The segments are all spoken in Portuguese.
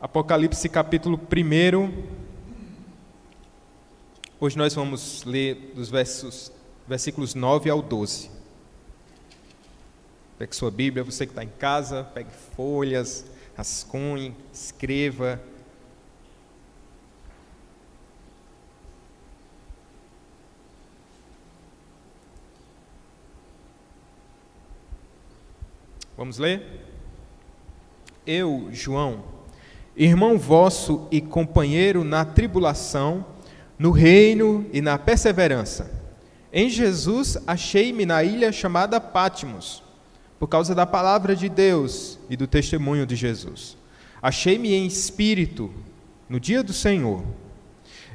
Apocalipse capítulo 1. Hoje nós vamos ler dos versos, versículos 9 ao 12. Pegue sua Bíblia, você que está em casa, pegue folhas, rascunhe, escreva. Vamos ler? Eu, João, irmão vosso e companheiro na tribulação, no reino e na perseverança. Em Jesus achei-me na ilha chamada Pátimos, por causa da palavra de Deus e do testemunho de Jesus. Achei-me em espírito no dia do Senhor.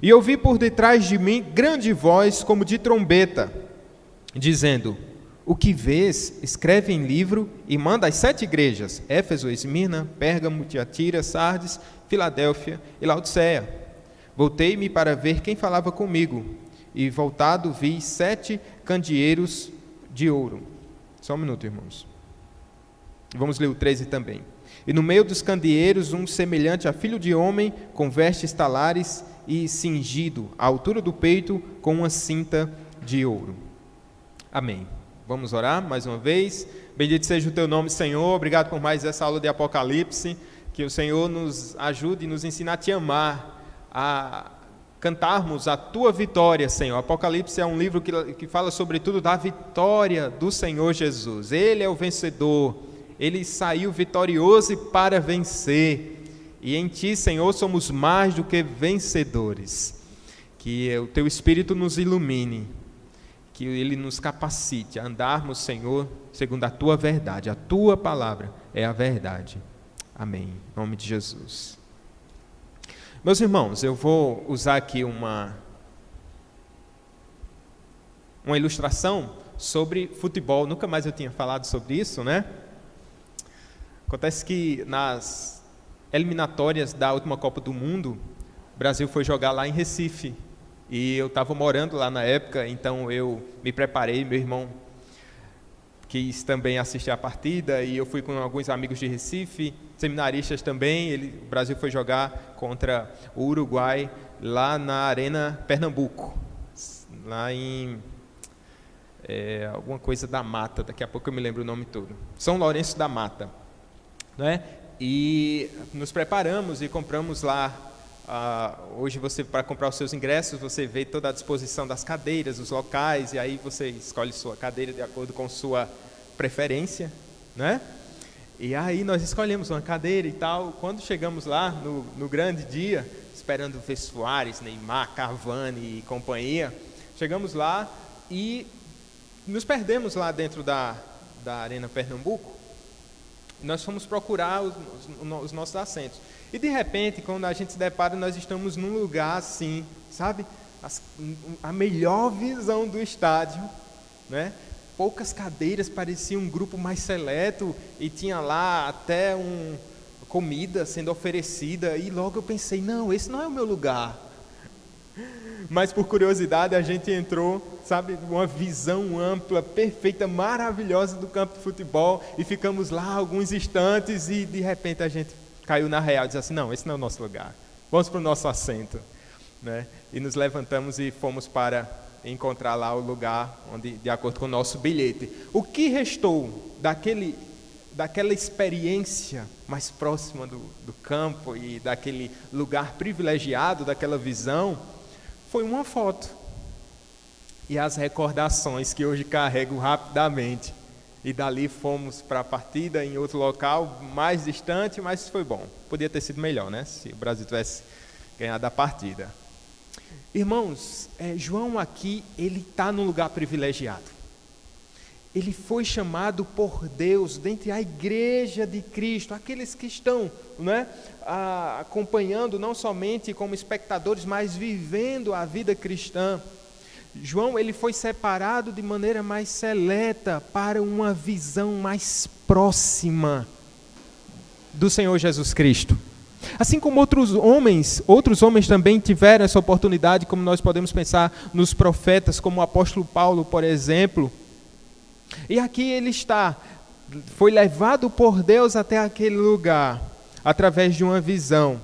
E ouvi por detrás de mim grande voz como de trombeta, dizendo: O que vês, escreve em livro e manda às sete igrejas: Éfeso, Esmirna, Pérgamo, Tiatira, Sardes, Filadélfia e Laodiceia. Voltei-me para ver quem falava comigo, e voltado vi sete candeeiros de ouro. Só um minuto, irmãos. Vamos ler o 13 também. E no meio dos candeeiros, um semelhante a filho de homem, com vestes talares e cingido à altura do peito com uma cinta de ouro. Amém. Vamos orar mais uma vez. Bendito seja o teu nome, Senhor. Obrigado por mais essa aula de Apocalipse. Que o Senhor nos ajude e nos ensine a te amar a cantarmos a tua vitória, Senhor. Apocalipse é um livro que, que fala sobretudo da vitória do Senhor Jesus. Ele é o vencedor, ele saiu vitorioso para vencer. E em ti, Senhor, somos mais do que vencedores. Que o teu Espírito nos ilumine, que ele nos capacite a andarmos, Senhor, segundo a tua verdade. A tua palavra é a verdade. Amém. Em nome de Jesus. Meus irmãos, eu vou usar aqui uma, uma ilustração sobre futebol. Nunca mais eu tinha falado sobre isso, né? Acontece que nas eliminatórias da última Copa do Mundo, o Brasil foi jogar lá em Recife. E eu estava morando lá na época, então eu me preparei, meu irmão quis também assistir a partida e eu fui com alguns amigos de Recife, seminaristas também. Ele, o Brasil foi jogar contra o Uruguai lá na Arena Pernambuco, lá em é, alguma coisa da Mata. Daqui a pouco eu me lembro o nome todo. São Lourenço da Mata, né? E nos preparamos e compramos lá Uh, hoje você para comprar os seus ingressos você vê toda a disposição das cadeiras, os locais e aí você escolhe sua cadeira de acordo com sua preferência, né? E aí nós escolhemos uma cadeira e tal. Quando chegamos lá no, no grande dia, esperando ver Soares, Neymar, Cavani e companhia, chegamos lá e nos perdemos lá dentro da, da Arena Pernambuco. Nós fomos procurar os, os, os nossos assentos. E de repente, quando a gente se depara, nós estamos num lugar assim, sabe? As, a melhor visão do estádio, né? Poucas cadeiras, parecia um grupo mais seleto e tinha lá até um comida sendo oferecida e logo eu pensei, não, esse não é o meu lugar. Mas por curiosidade a gente entrou, sabe, uma visão ampla, perfeita, maravilhosa do campo de futebol e ficamos lá alguns instantes e de repente a gente caiu na real e disse assim: não, esse não é o nosso lugar, vamos para o nosso assento. Né? E nos levantamos e fomos para encontrar lá o lugar onde, de acordo com o nosso bilhete. O que restou daquele, daquela experiência mais próxima do, do campo e daquele lugar privilegiado, daquela visão, foi uma foto e as recordações que hoje carrego rapidamente e dali fomos para a partida em outro local mais distante, mas foi bom. Podia ter sido melhor, né? Se o Brasil tivesse ganhado a partida. Irmãos, é, João aqui ele está num lugar privilegiado. Ele foi chamado por Deus dentre a igreja de Cristo, aqueles que estão né, acompanhando não somente como espectadores, mas vivendo a vida cristã. João ele foi separado de maneira mais seleta para uma visão mais próxima do Senhor Jesus Cristo. Assim como outros homens, outros homens também tiveram essa oportunidade, como nós podemos pensar nos profetas, como o apóstolo Paulo, por exemplo. E aqui ele está, foi levado por Deus até aquele lugar, através de uma visão.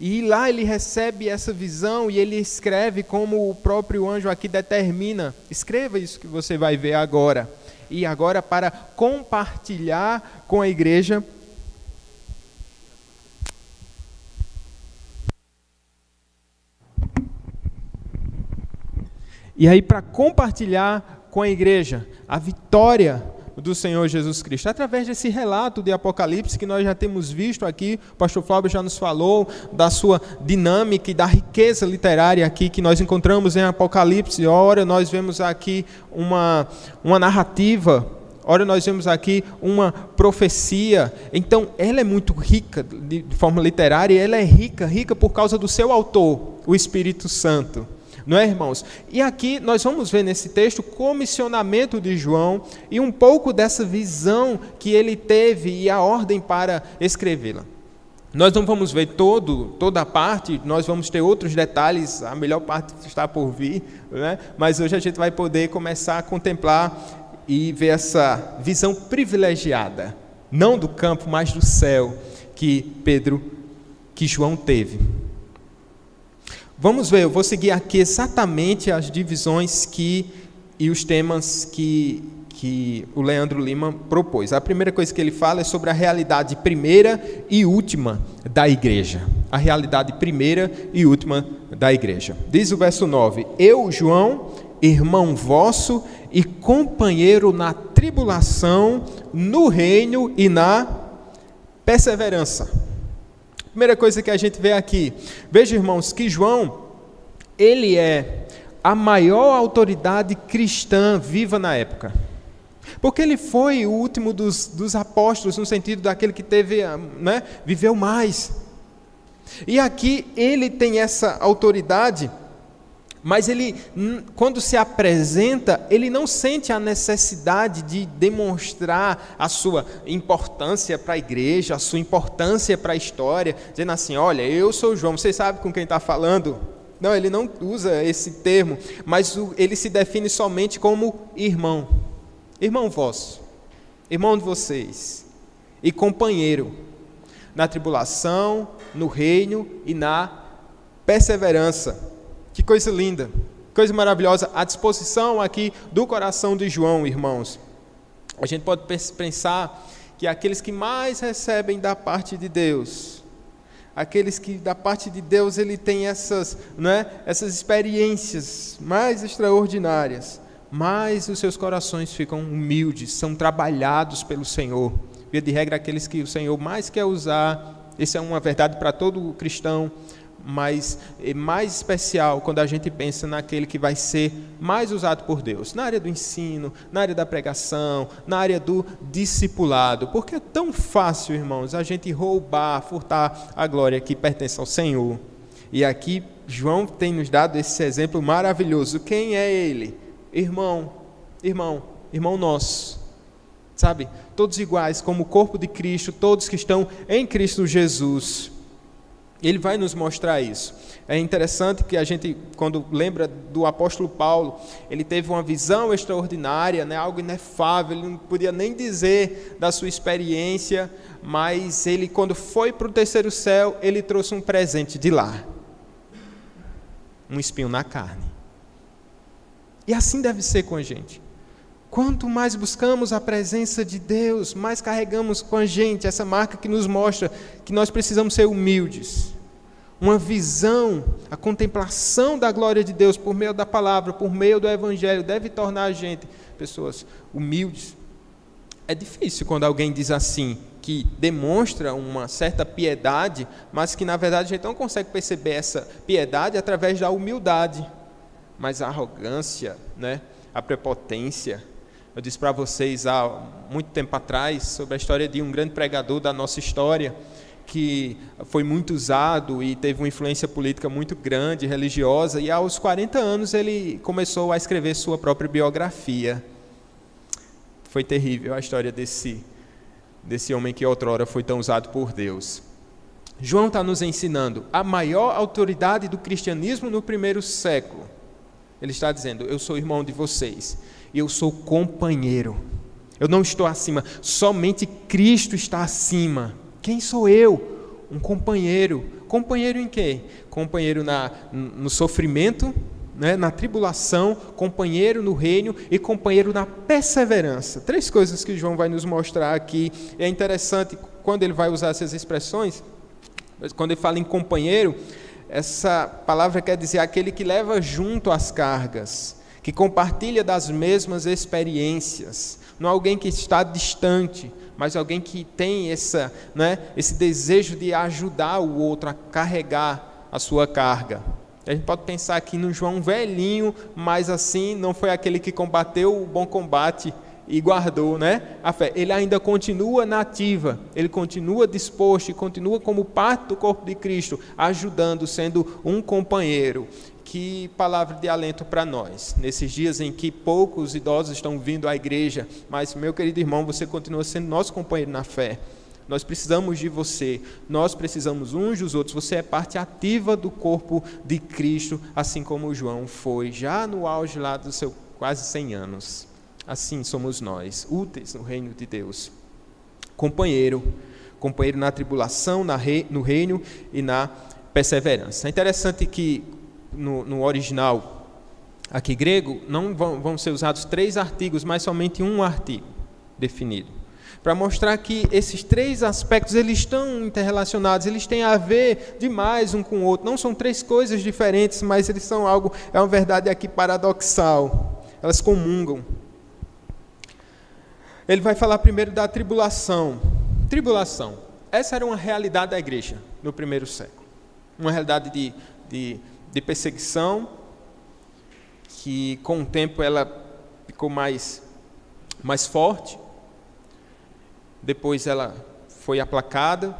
E lá ele recebe essa visão e ele escreve como o próprio anjo aqui determina. Escreva isso que você vai ver agora. E agora para compartilhar com a igreja E aí, para compartilhar com a igreja a vitória do Senhor Jesus Cristo, através desse relato de Apocalipse que nós já temos visto aqui, o pastor Flávio já nos falou da sua dinâmica e da riqueza literária aqui que nós encontramos em Apocalipse. Ora, nós vemos aqui uma, uma narrativa, ora, nós vemos aqui uma profecia. Então, ela é muito rica de forma literária, ela é rica, rica por causa do seu autor, o Espírito Santo. Não é, irmãos? E aqui nós vamos ver nesse texto o comissionamento de João e um pouco dessa visão que ele teve e a ordem para escrevê-la. Nós não vamos ver todo, toda a parte, nós vamos ter outros detalhes, a melhor parte está por vir, né? mas hoje a gente vai poder começar a contemplar e ver essa visão privilegiada, não do campo, mas do céu, que Pedro, que João teve. Vamos ver, eu vou seguir aqui exatamente as divisões que e os temas que, que o Leandro Lima propôs. A primeira coisa que ele fala é sobre a realidade primeira e última da igreja. A realidade primeira e última da igreja. Diz o verso 9: Eu, João, irmão vosso e companheiro na tribulação, no reino e na perseverança Primeira coisa que a gente vê aqui, veja irmãos, que João, ele é a maior autoridade cristã viva na época. Porque ele foi o último dos, dos apóstolos, no sentido daquele que teve, né, viveu mais. E aqui ele tem essa autoridade mas ele, quando se apresenta, ele não sente a necessidade de demonstrar a sua importância para a igreja, a sua importância para a história, dizendo assim: olha, eu sou João, você sabe com quem está falando? Não, ele não usa esse termo, mas ele se define somente como irmão, irmão vosso, irmão de vocês, e companheiro na tribulação, no reino e na perseverança. Que coisa linda, coisa maravilhosa, a disposição aqui do coração de João, irmãos. A gente pode pensar que aqueles que mais recebem da parte de Deus, aqueles que da parte de Deus ele tem essas, né, essas experiências mais extraordinárias, mais os seus corações ficam humildes, são trabalhados pelo Senhor. Via de regra, aqueles que o Senhor mais quer usar, isso é uma verdade para todo cristão, mas é mais especial quando a gente pensa naquele que vai ser mais usado por Deus, na área do ensino, na área da pregação, na área do discipulado, porque é tão fácil, irmãos, a gente roubar, furtar a glória que pertence ao Senhor. E aqui João tem nos dado esse exemplo maravilhoso. Quem é ele? Irmão, irmão, irmão nosso. Sabe? Todos iguais, como o corpo de Cristo, todos que estão em Cristo Jesus. Ele vai nos mostrar isso. É interessante que a gente, quando lembra do apóstolo Paulo, ele teve uma visão extraordinária, né, algo inefável, ele não podia nem dizer da sua experiência, mas ele, quando foi para o terceiro céu, ele trouxe um presente de lá um espinho na carne. E assim deve ser com a gente. Quanto mais buscamos a presença de Deus, mais carregamos com a gente essa marca que nos mostra que nós precisamos ser humildes uma visão, a contemplação da glória de Deus por meio da palavra, por meio do evangelho, deve tornar a gente pessoas humildes. É difícil quando alguém diz assim, que demonstra uma certa piedade, mas que na verdade a gente não consegue perceber essa piedade através da humildade, mas a arrogância, né? a prepotência. Eu disse para vocês há muito tempo atrás sobre a história de um grande pregador da nossa história, que foi muito usado e teve uma influência política muito grande, religiosa, e aos 40 anos ele começou a escrever sua própria biografia. Foi terrível a história desse, desse homem que outrora foi tão usado por Deus. João está nos ensinando a maior autoridade do cristianismo no primeiro século. Ele está dizendo: Eu sou irmão de vocês, e eu sou companheiro. Eu não estou acima, somente Cristo está acima. Quem sou eu? um companheiro. Companheiro em quê? Companheiro na, no sofrimento, né, na tribulação, companheiro no reino e companheiro na perseverança. Três coisas que João vai nos mostrar aqui. É interessante quando ele vai usar essas expressões, quando ele fala em companheiro, essa palavra quer dizer aquele que leva junto as cargas, que compartilha das mesmas experiências, não alguém que está distante, mas alguém que tem essa, né, esse desejo de ajudar o outro a carregar a sua carga. A gente pode pensar aqui no João velhinho, mas assim não foi aquele que combateu o bom combate e guardou né, a fé. Ele ainda continua nativa, ele continua disposto e continua como parte do corpo de Cristo, ajudando, sendo um companheiro. Que palavra de alento para nós, nesses dias em que poucos idosos estão vindo à igreja, mas, meu querido irmão, você continua sendo nosso companheiro na fé. Nós precisamos de você, nós precisamos uns dos outros. Você é parte ativa do corpo de Cristo, assim como João foi, já no auge lá dos seus quase 100 anos. Assim somos nós, úteis no reino de Deus. Companheiro, companheiro na tribulação, na no reino e na perseverança. É interessante que no, no original aqui grego não vão, vão ser usados três artigos, mas somente um artigo definido para mostrar que esses três aspectos eles estão interrelacionados, eles têm a ver demais um com o outro. Não são três coisas diferentes, mas eles são algo, é uma verdade aqui paradoxal. Elas comungam. Ele vai falar primeiro da tribulação. Tribulação. Essa era uma realidade da igreja no primeiro século. Uma realidade de, de, de perseguição, que com o tempo ela ficou mais, mais forte depois ela foi aplacada,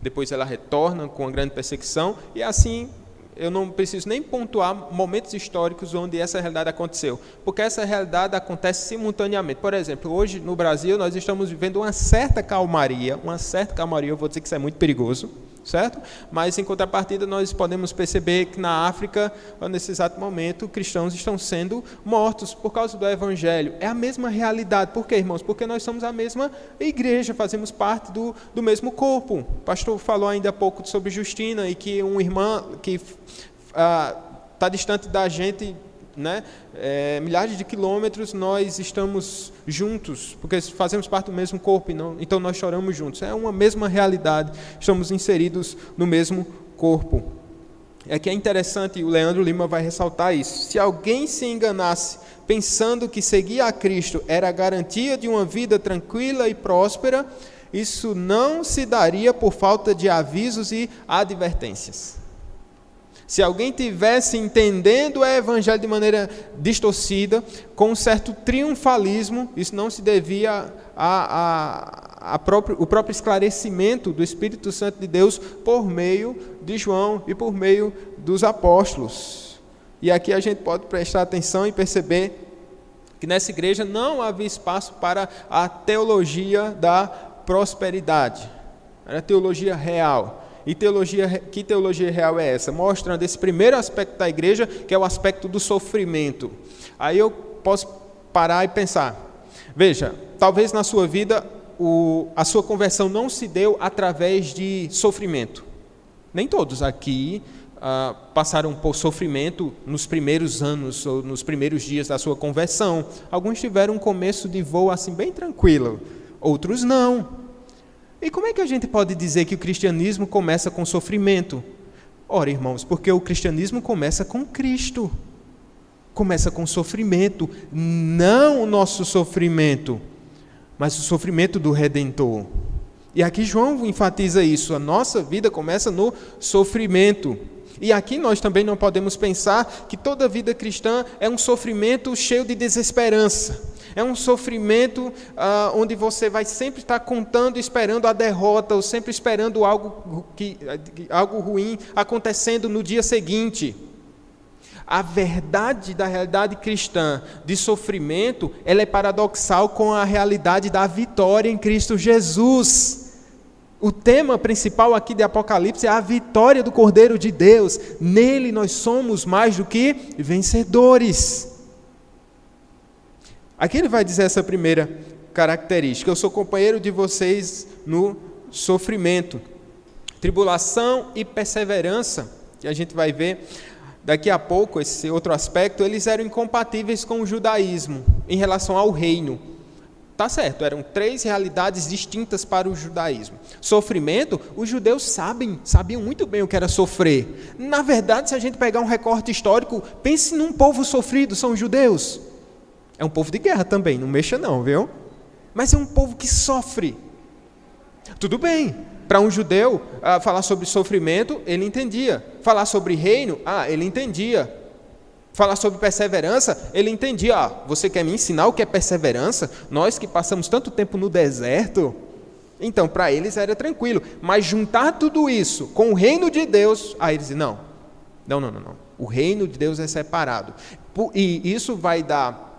depois ela retorna com uma grande perseguição, e assim eu não preciso nem pontuar momentos históricos onde essa realidade aconteceu, porque essa realidade acontece simultaneamente. Por exemplo, hoje no Brasil nós estamos vivendo uma certa calmaria, uma certa calmaria, eu vou dizer que isso é muito perigoso, certo? Mas em contrapartida nós podemos perceber que na África, nesse exato momento, cristãos estão sendo mortos por causa do evangelho. É a mesma realidade. Por quê, irmãos? Porque nós somos a mesma igreja, fazemos parte do, do mesmo corpo. O pastor falou ainda há pouco sobre Justina e que uma irmã que está ah, distante da gente né, é, milhares de quilômetros, nós estamos juntos, porque fazemos parte do mesmo corpo, não, então nós choramos juntos. É uma mesma realidade, estamos inseridos no mesmo corpo. É que é interessante, o Leandro Lima vai ressaltar isso. Se alguém se enganasse pensando que seguir a Cristo era a garantia de uma vida tranquila e próspera, isso não se daria por falta de avisos e advertências. Se alguém tivesse entendendo o evangelho de maneira distorcida, com um certo triunfalismo, isso não se devia a, próprio, o próprio esclarecimento do Espírito Santo de Deus por meio de João e por meio dos apóstolos. E aqui a gente pode prestar atenção e perceber que nessa igreja não havia espaço para a teologia da prosperidade, era a teologia real e teologia, que teologia real é essa? Mostrando esse primeiro aspecto da igreja, que é o aspecto do sofrimento. Aí eu posso parar e pensar: veja, talvez na sua vida o, a sua conversão não se deu através de sofrimento. Nem todos aqui ah, passaram por sofrimento nos primeiros anos ou nos primeiros dias da sua conversão. Alguns tiveram um começo de voo assim bem tranquilo, outros não. E como é que a gente pode dizer que o cristianismo começa com sofrimento? Ora, irmãos, porque o cristianismo começa com Cristo. Começa com sofrimento, não o nosso sofrimento, mas o sofrimento do redentor. E aqui João enfatiza isso, a nossa vida começa no sofrimento. E aqui nós também não podemos pensar que toda vida cristã é um sofrimento cheio de desesperança. É um sofrimento ah, onde você vai sempre estar contando, esperando a derrota, ou sempre esperando algo, que, algo ruim acontecendo no dia seguinte. A verdade da realidade cristã de sofrimento, ela é paradoxal com a realidade da vitória em Cristo Jesus. O tema principal aqui de Apocalipse é a vitória do Cordeiro de Deus. Nele nós somos mais do que vencedores. Aqui ele vai dizer essa primeira característica: eu sou companheiro de vocês no sofrimento. Tribulação e perseverança, que a gente vai ver daqui a pouco, esse outro aspecto, eles eram incompatíveis com o judaísmo em relação ao reino. Tá certo, eram três realidades distintas para o judaísmo. Sofrimento, os judeus sabem, sabiam muito bem o que era sofrer. Na verdade, se a gente pegar um recorte histórico, pense num povo sofrido, são os judeus. É um povo de guerra também, não mexa não, viu? Mas é um povo que sofre. Tudo bem, para um judeu, ah, falar sobre sofrimento, ele entendia. Falar sobre reino, ah, ele entendia. Falar sobre perseverança, ele entendia. Ah, você quer me ensinar o que é perseverança? Nós que passamos tanto tempo no deserto. Então, para eles era tranquilo. Mas juntar tudo isso com o reino de Deus, aí eles não, não, não, não, não. O reino de Deus é separado. E isso vai dar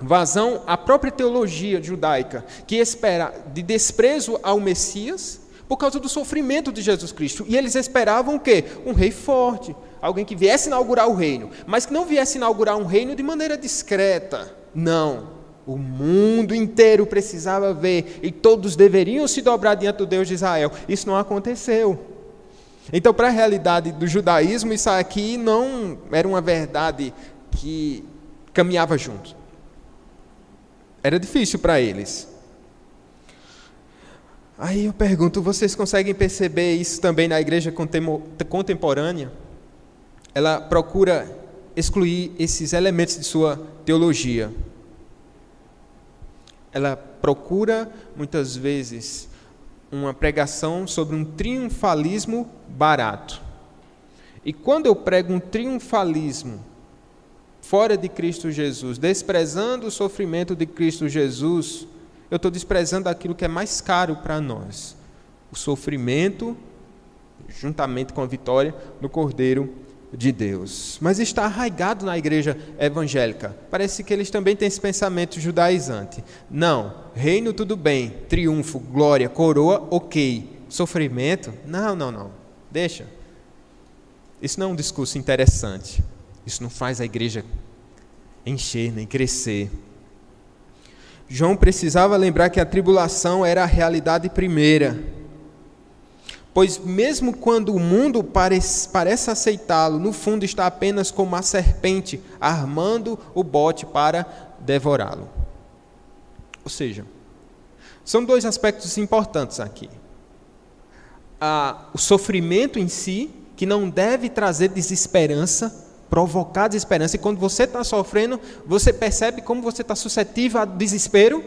vazão à própria teologia judaica, que espera de desprezo ao Messias por causa do sofrimento de Jesus Cristo. E eles esperavam o quê? Um rei forte, alguém que viesse inaugurar o reino, mas que não viesse inaugurar um reino de maneira discreta. Não. O mundo inteiro precisava ver e todos deveriam se dobrar diante do Deus de Israel. Isso não aconteceu. Então, para a realidade do judaísmo, isso aqui não era uma verdade que caminhava junto. Era difícil para eles. Aí eu pergunto, vocês conseguem perceber isso também na igreja contemporânea? Ela procura excluir esses elementos de sua teologia. Ela procura, muitas vezes, uma pregação sobre um triunfalismo barato. E quando eu prego um triunfalismo fora de Cristo Jesus, desprezando o sofrimento de Cristo Jesus, eu estou desprezando aquilo que é mais caro para nós: o sofrimento, juntamente com a vitória do Cordeiro de Deus. Mas está arraigado na igreja evangélica. Parece que eles também têm esse pensamento judaizante. Não, reino tudo bem, triunfo, glória, coroa, ok. Sofrimento? Não, não, não. Deixa. Isso não é um discurso interessante. Isso não faz a igreja encher nem crescer. João precisava lembrar que a tribulação era a realidade primeira. Pois, mesmo quando o mundo parece, parece aceitá-lo, no fundo está apenas como a serpente armando o bote para devorá-lo. Ou seja, são dois aspectos importantes aqui. Ah, o sofrimento em si, que não deve trazer desesperança, provocar desesperança. E quando você está sofrendo, você percebe como você está suscetível a desespero,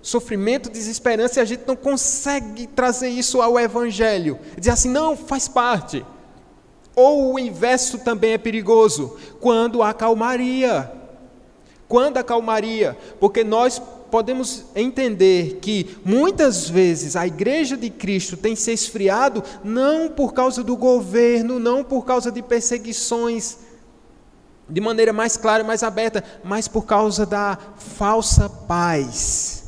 sofrimento, desesperança, e a gente não consegue trazer isso ao Evangelho. Dizer assim, não, faz parte. Ou o inverso também é perigoso, quando há calmaria. Quando a calmaria, porque nós podemos entender que muitas vezes a igreja de Cristo tem se esfriado não por causa do governo, não por causa de perseguições, de maneira mais clara e mais aberta, mas por causa da falsa paz.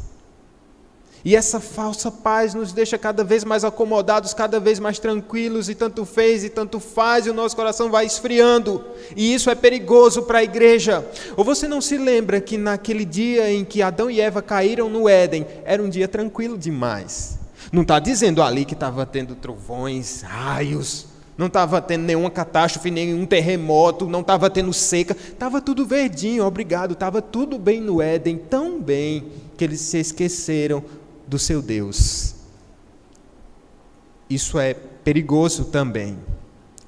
E essa falsa paz nos deixa cada vez mais acomodados, cada vez mais tranquilos, e tanto fez e tanto faz, e o nosso coração vai esfriando, e isso é perigoso para a igreja. Ou você não se lembra que naquele dia em que Adão e Eva caíram no Éden, era um dia tranquilo demais? Não está dizendo ali que estava tendo trovões, raios, não estava tendo nenhuma catástrofe, nenhum terremoto, não estava tendo seca, estava tudo verdinho, obrigado, estava tudo bem no Éden, tão bem que eles se esqueceram do seu Deus. Isso é perigoso também.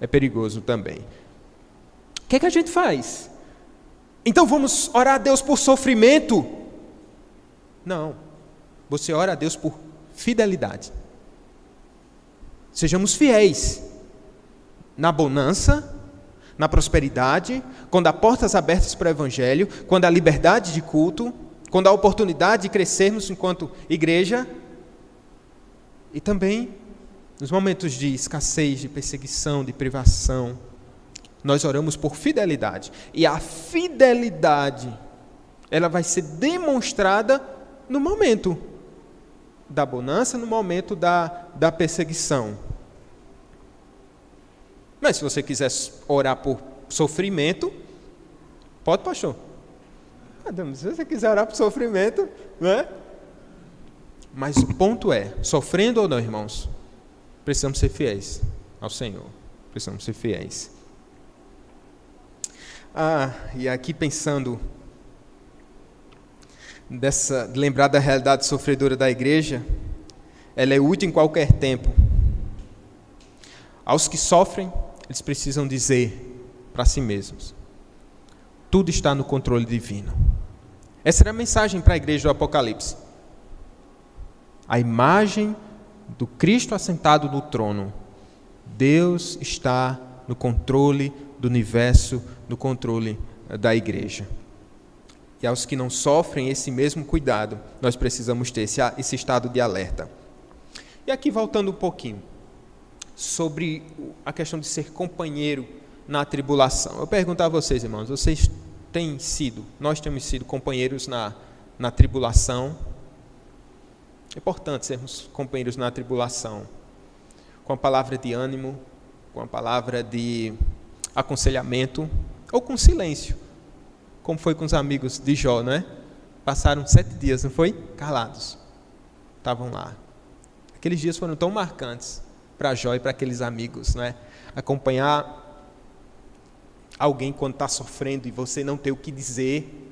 É perigoso também. O que, é que a gente faz? Então vamos orar a Deus por sofrimento? Não. Você ora a Deus por fidelidade. Sejamos fiéis na bonança, na prosperidade, quando há portas abertas para o Evangelho, quando há liberdade de culto, quando há oportunidade de crescermos enquanto igreja, e também nos momentos de escassez, de perseguição, de privação, nós oramos por fidelidade. E a fidelidade, ela vai ser demonstrada no momento da bonança, no momento da, da perseguição. Mas se você quiser orar por sofrimento, pode, pastor. Se você quiser orar por sofrimento, né? Mas o ponto é, sofrendo ou não, irmãos, precisamos ser fiéis. ao Senhor. Precisamos ser fiéis. Ah, e aqui pensando dessa lembrar da realidade sofredora da igreja, ela é útil em qualquer tempo. Aos que sofrem, eles precisam dizer para si mesmos: tudo está no controle divino. Essa era a mensagem para a igreja do Apocalipse. A imagem do Cristo assentado no trono. Deus está no controle do universo, no controle da igreja. E aos que não sofrem esse mesmo cuidado, nós precisamos ter esse, esse estado de alerta. E aqui voltando um pouquinho sobre a questão de ser companheiro na tribulação. Eu pergunto a vocês, irmãos, vocês têm sido, nós temos sido companheiros na, na tribulação? É importante sermos companheiros na tribulação, com a palavra de ânimo, com a palavra de aconselhamento, ou com silêncio, como foi com os amigos de Jó, não é? Passaram sete dias, não foi? Calados. Estavam lá. Aqueles dias foram tão marcantes para Jó e para aqueles amigos, não é? Acompanhar alguém quando está sofrendo e você não ter o que dizer,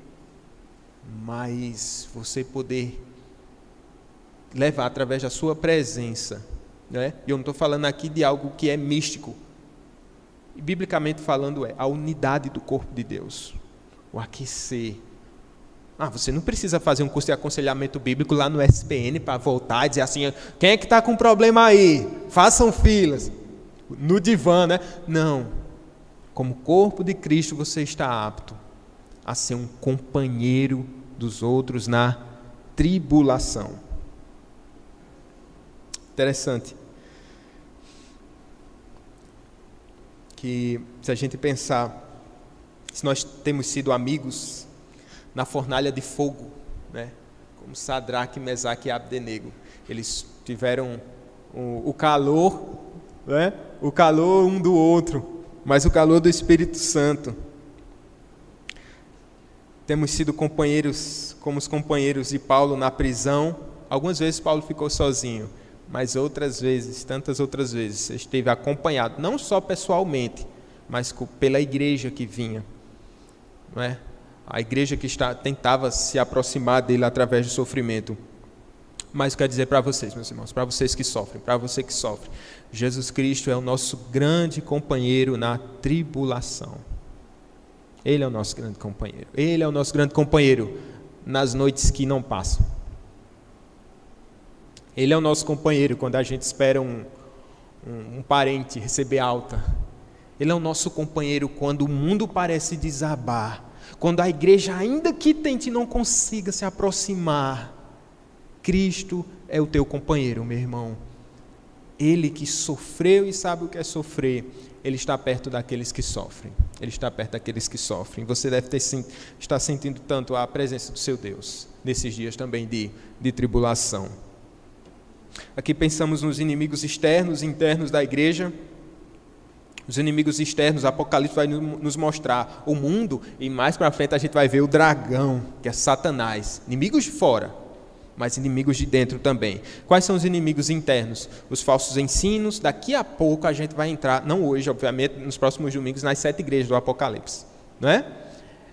mas você poder levar através da sua presença. Né? E eu não estou falando aqui de algo que é místico. Biblicamente falando, é a unidade do corpo de Deus. O aquecer. Ah, você não precisa fazer um curso de aconselhamento bíblico lá no SPN para voltar e dizer assim: quem é que está com problema aí? Façam filas. No divã, né? Não como corpo de Cristo, você está apto a ser um companheiro dos outros na tribulação. Interessante. Que se a gente pensar, se nós temos sido amigos na fornalha de fogo, né? como Sadraque, Mesaque e Abdenego, eles tiveram o, calor, né? o calor um do outro, mas o calor do Espírito Santo. Temos sido companheiros, como os companheiros de Paulo na prisão. Algumas vezes Paulo ficou sozinho, mas outras vezes, tantas outras vezes, esteve acompanhado, não só pessoalmente, mas pela igreja que vinha. Não é? A igreja que está, tentava se aproximar dele através do sofrimento. Mas quero dizer para vocês, meus irmãos, para vocês que sofrem, para você que sofre, Jesus Cristo é o nosso grande companheiro na tribulação. Ele é o nosso grande companheiro. Ele é o nosso grande companheiro nas noites que não passam. Ele é o nosso companheiro quando a gente espera um, um, um parente receber alta. Ele é o nosso companheiro quando o mundo parece desabar. Quando a igreja, ainda que tente, não consiga se aproximar. Cristo é o teu companheiro, meu irmão. Ele que sofreu e sabe o que é sofrer, ele está perto daqueles que sofrem. Ele está perto daqueles que sofrem. Você deve ter, estar sentindo tanto a presença do seu Deus nesses dias também de, de tribulação. Aqui pensamos nos inimigos externos e internos da igreja. Os inimigos externos, Apocalipse vai nos mostrar o mundo e mais para frente a gente vai ver o dragão, que é Satanás, inimigos de fora mas inimigos de dentro também. Quais são os inimigos internos? Os falsos ensinos. Daqui a pouco a gente vai entrar, não hoje, obviamente, nos próximos domingos, nas sete igrejas do Apocalipse. Não é?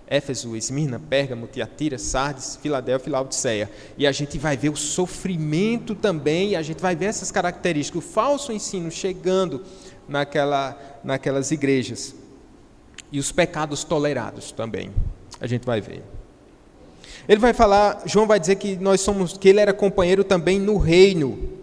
Éfeso, Esmirna, Pérgamo, Tiatira, Sardes, Filadélfia e Laodiceia. E a gente vai ver o sofrimento também, e a gente vai ver essas características, o falso ensino chegando naquela, naquelas igrejas. E os pecados tolerados também. A gente vai ver. Ele vai falar, João vai dizer que nós somos, que ele era companheiro também no reino.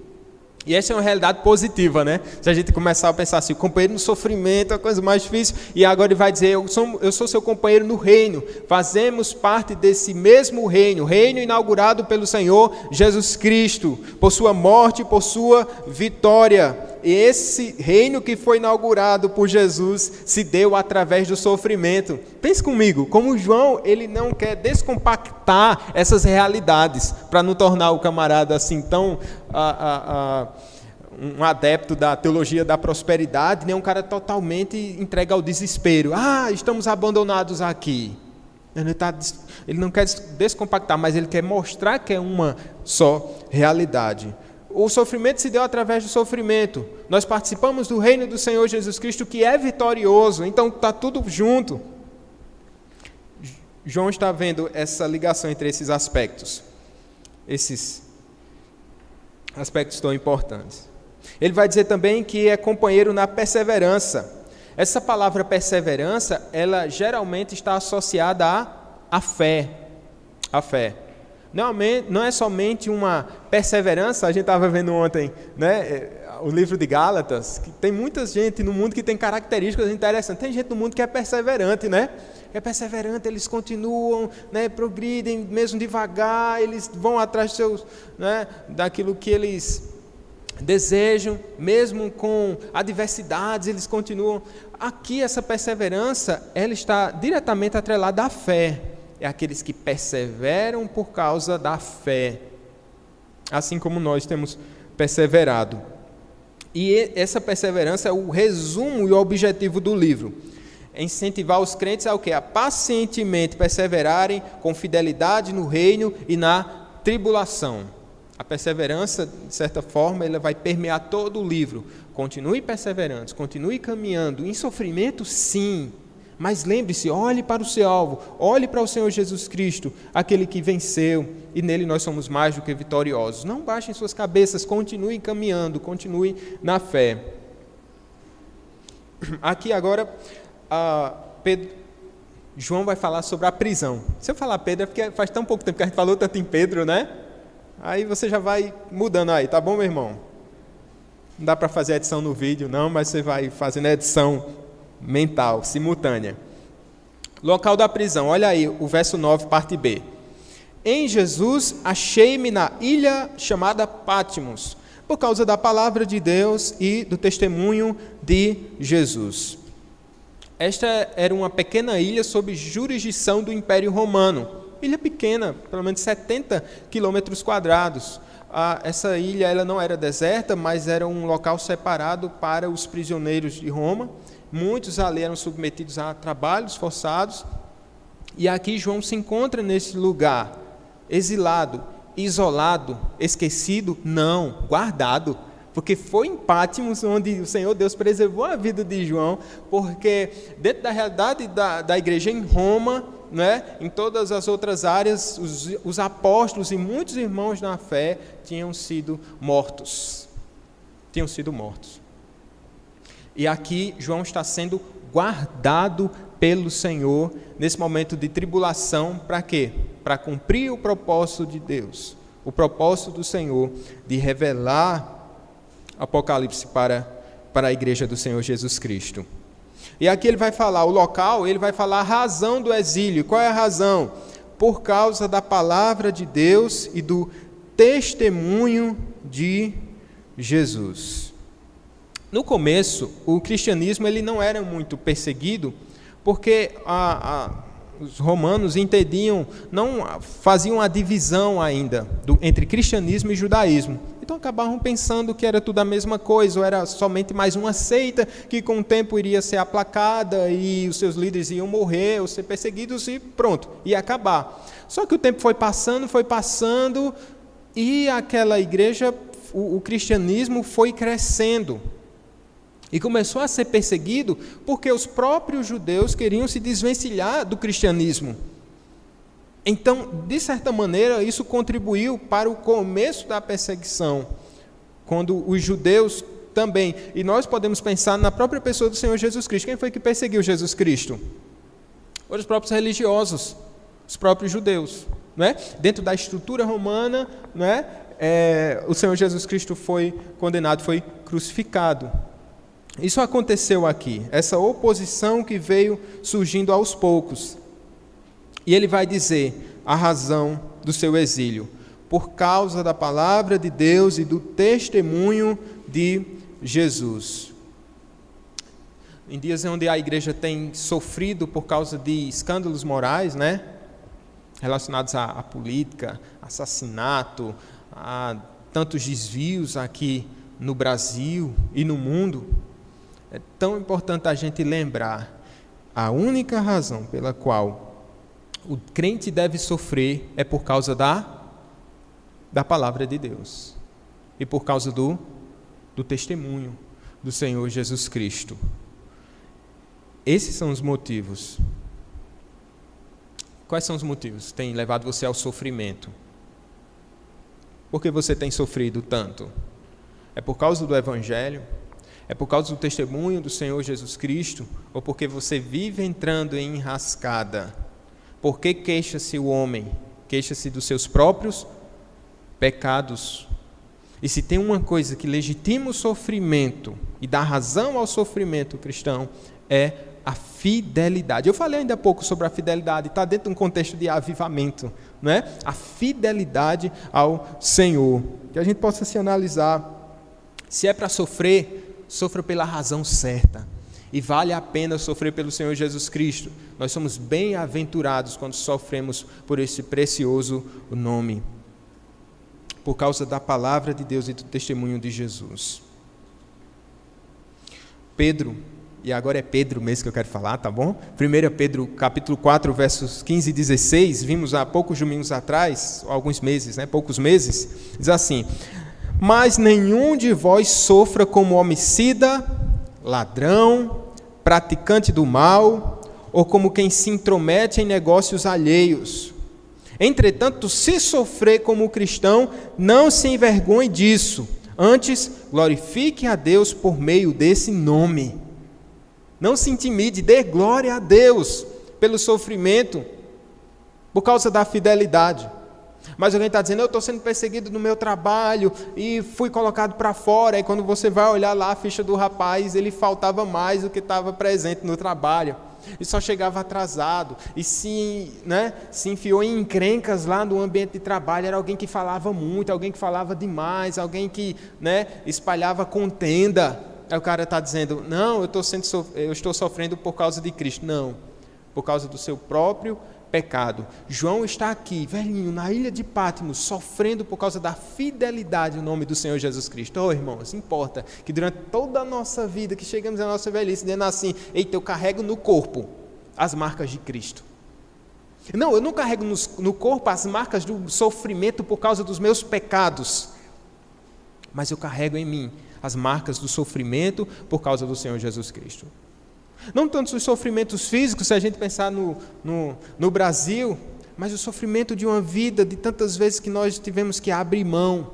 E essa é uma realidade positiva, né? Se a gente começar a pensar assim, companheiro no sofrimento é a coisa mais difícil, e agora ele vai dizer, eu sou, eu sou seu companheiro no reino, fazemos parte desse mesmo reino, reino inaugurado pelo Senhor Jesus Cristo, por sua morte, por sua vitória esse reino que foi inaugurado por Jesus se deu através do sofrimento. Pense comigo, como João, ele não quer descompactar essas realidades para não tornar o camarada assim tão ah, ah, ah, um adepto da teologia da prosperidade, nem um cara totalmente entregue ao desespero. Ah, estamos abandonados aqui. Ele, tá, ele não quer descompactar, mas ele quer mostrar que é uma só realidade O sofrimento se deu através do sofrimento. Nós participamos do reino do Senhor Jesus Cristo, que é vitorioso. Então está tudo junto. João está vendo essa ligação entre esses aspectos, esses aspectos tão importantes. Ele vai dizer também que é companheiro na perseverança. Essa palavra perseverança, ela geralmente está associada à, à fé. A fé. Não, é somente uma perseverança, a gente estava vendo ontem né, o livro de Gálatas, que tem muita gente no mundo que tem características interessantes. Tem gente no mundo que é perseverante, né? É perseverante, eles continuam, né, progridem mesmo devagar, eles vão atrás de seus, né, daquilo que eles desejam, mesmo com adversidades, eles continuam. Aqui essa perseverança, ela está diretamente atrelada à fé. É aqueles que perseveram por causa da fé, assim como nós temos perseverado. E essa perseverança é o resumo e o objetivo do livro. É incentivar os crentes a o quê? A pacientemente perseverarem com fidelidade no reino e na tribulação. A perseverança, de certa forma, ela vai permear todo o livro. Continue perseverante, continue caminhando. Em sofrimento, sim. Mas lembre-se, olhe para o seu alvo, olhe para o Senhor Jesus Cristo, aquele que venceu, e nele nós somos mais do que vitoriosos. Não baixem suas cabeças, continue caminhando, continue na fé. Aqui agora, Pedro, João vai falar sobre a prisão. Se eu falar Pedro, é porque faz tão pouco tempo que a gente falou tanto em Pedro, né? Aí você já vai mudando aí, tá bom, meu irmão? Não dá para fazer edição no vídeo, não, mas você vai fazendo edição mental, simultânea. Local da prisão, olha aí o verso 9, parte B. Em Jesus achei-me na ilha chamada Pátimos, por causa da palavra de Deus e do testemunho de Jesus. Esta era uma pequena ilha sob jurisdição do Império Romano ilha pequena, pelo menos 70 quilômetros quadrados. Ah, essa ilha ela não era deserta, mas era um local separado para os prisioneiros de Roma. Muitos ali eram submetidos a trabalhos forçados. E aqui João se encontra nesse lugar, exilado, isolado, esquecido? Não, guardado. Porque foi em Pátimos onde o Senhor Deus preservou a vida de João, porque dentro da realidade da, da igreja em Roma, né, em todas as outras áreas, os, os apóstolos e muitos irmãos na fé tinham sido mortos. Tinham sido mortos. E aqui João está sendo guardado pelo Senhor nesse momento de tribulação, para quê? Para cumprir o propósito de Deus, o propósito do Senhor de revelar Apocalipse para, para a igreja do Senhor Jesus Cristo. E aqui ele vai falar o local, ele vai falar a razão do exílio. Qual é a razão? Por causa da palavra de Deus e do testemunho de Jesus. No começo, o cristianismo ele não era muito perseguido, porque a, a, os romanos entendiam, não faziam a divisão ainda do, entre cristianismo e judaísmo. Então acabavam pensando que era tudo a mesma coisa, ou era somente mais uma seita que com o tempo iria ser aplacada e os seus líderes iam morrer ou ser perseguidos e pronto, ia acabar. Só que o tempo foi passando, foi passando e aquela igreja, o, o cristianismo foi crescendo. E começou a ser perseguido porque os próprios judeus queriam se desvencilhar do cristianismo. Então, de certa maneira, isso contribuiu para o começo da perseguição, quando os judeus também, e nós podemos pensar na própria pessoa do Senhor Jesus Cristo. Quem foi que perseguiu Jesus Cristo? Foram os próprios religiosos, os próprios judeus. Né? Dentro da estrutura romana, né? É, o Senhor Jesus Cristo foi condenado, foi crucificado. Isso aconteceu aqui, essa oposição que veio surgindo aos poucos. E ele vai dizer a razão do seu exílio: por causa da palavra de Deus e do testemunho de Jesus. Em dias onde a igreja tem sofrido por causa de escândalos morais, né? Relacionados à, à política, assassinato, a tantos desvios aqui no Brasil e no mundo, é tão importante a gente lembrar a única razão pela qual o crente deve sofrer é por causa da, da palavra de Deus. e por causa do, do testemunho do Senhor Jesus Cristo. Esses são os motivos. Quais são os motivos que têm levado você ao sofrimento? Por que você tem sofrido tanto? É por causa do Evangelho? É por causa do testemunho do Senhor Jesus Cristo? Ou porque você vive entrando em enrascada? Por que queixa-se o homem? Queixa-se dos seus próprios pecados. E se tem uma coisa que legitima o sofrimento e dá razão ao sofrimento cristão, é a fidelidade. Eu falei ainda há pouco sobre a fidelidade, está dentro de um contexto de avivamento, não é? A fidelidade ao Senhor. Que a gente possa se analisar. Se é para sofrer, sofra pela razão certa. E vale a pena sofrer pelo Senhor Jesus Cristo. Nós somos bem-aventurados quando sofremos por esse precioso nome. Por causa da palavra de Deus e do testemunho de Jesus. Pedro e agora é Pedro mesmo que eu quero falar, tá bom? 1 Pedro capítulo 4, versos 15 e 16, vimos há poucos domingos atrás, alguns meses, né? poucos meses, diz assim: Mas nenhum de vós sofra como homicida, ladrão, praticante do mal, ou como quem se intromete em negócios alheios. Entretanto, se sofrer como cristão, não se envergonhe disso, antes glorifique a Deus por meio desse nome não se intimide, dê glória a Deus pelo sofrimento, por causa da fidelidade. Mas alguém está dizendo, eu estou sendo perseguido no meu trabalho e fui colocado para fora. E quando você vai olhar lá a ficha do rapaz, ele faltava mais do que estava presente no trabalho. E só chegava atrasado. E se, né, se enfiou em encrencas lá no ambiente de trabalho. Era alguém que falava muito, alguém que falava demais, alguém que né, espalhava contenda. Aí o cara está dizendo: Não, eu, sendo, eu estou sofrendo por causa de Cristo. Não, por causa do seu próprio pecado. João está aqui, velhinho, na ilha de Patmos, sofrendo por causa da fidelidade no nome do Senhor Jesus Cristo. Oh, irmãos, importa que durante toda a nossa vida, que chegamos à nossa velhice, dizendo assim: Eita, eu carrego no corpo as marcas de Cristo. Não, eu não carrego no, no corpo as marcas do sofrimento por causa dos meus pecados, mas eu carrego em mim as marcas do sofrimento por causa do Senhor Jesus Cristo. Não tanto os sofrimentos físicos, se a gente pensar no, no, no Brasil, mas o sofrimento de uma vida, de tantas vezes que nós tivemos que abrir mão.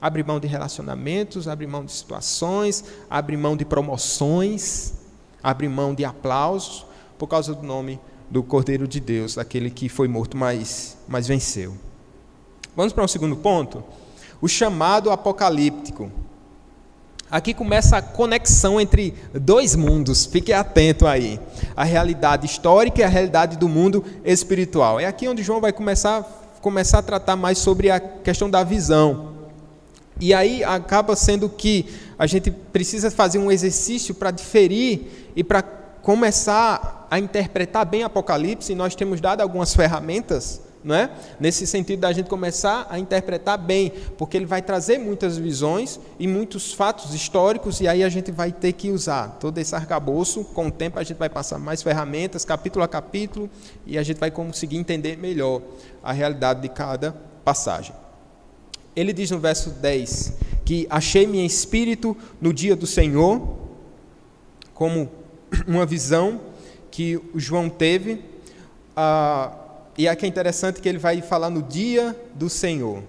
Abrir mão de relacionamentos, abrir mão de situações, abrir mão de promoções, abrir mão de aplausos, por causa do nome do Cordeiro de Deus, aquele que foi morto, mas, mas venceu. Vamos para um segundo ponto? O chamado apocalíptico. Aqui começa a conexão entre dois mundos, fique atento aí. A realidade histórica e a realidade do mundo espiritual. É aqui onde João vai começar, começar a tratar mais sobre a questão da visão. E aí acaba sendo que a gente precisa fazer um exercício para diferir e para começar a interpretar bem Apocalipse, e nós temos dado algumas ferramentas não é? Nesse sentido da gente começar a interpretar bem, porque ele vai trazer muitas visões e muitos fatos históricos e aí a gente vai ter que usar todo esse arcabouço. Com o tempo a gente vai passar mais ferramentas, capítulo a capítulo, e a gente vai conseguir entender melhor a realidade de cada passagem. Ele diz no verso 10 que achei-me em espírito no dia do Senhor, como uma visão que o João teve. Ah, e aqui é interessante que ele vai falar no dia do Senhor.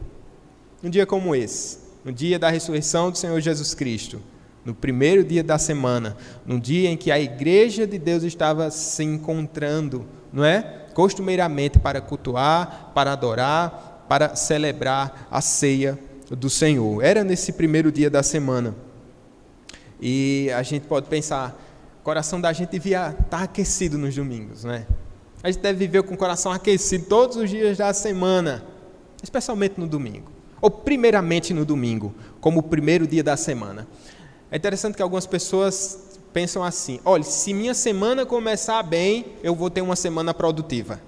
Um dia como esse, no dia da ressurreição do Senhor Jesus Cristo, no primeiro dia da semana, no dia em que a igreja de Deus estava se encontrando, não é? Costumeiramente para cultuar, para adorar, para celebrar a ceia do Senhor. Era nesse primeiro dia da semana. E a gente pode pensar, o coração da gente devia estar aquecido nos domingos, não é? A gente deve viver com o coração aquecido todos os dias da semana, especialmente no domingo. Ou primeiramente no domingo, como o primeiro dia da semana. É interessante que algumas pessoas pensam assim: olha, se minha semana começar bem, eu vou ter uma semana produtiva.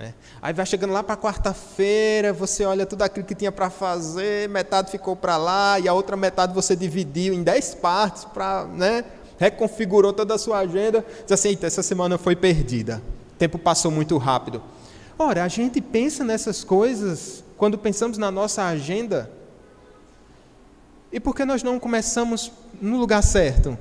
Né? Aí vai chegando lá para quarta-feira, você olha tudo aquilo que tinha para fazer, metade ficou para lá, e a outra metade você dividiu em dez partes, para, né, reconfigurou toda a sua agenda, diz assim: essa semana foi perdida tempo passou muito rápido. Ora, a gente pensa nessas coisas quando pensamos na nossa agenda. E por que nós não começamos no lugar certo?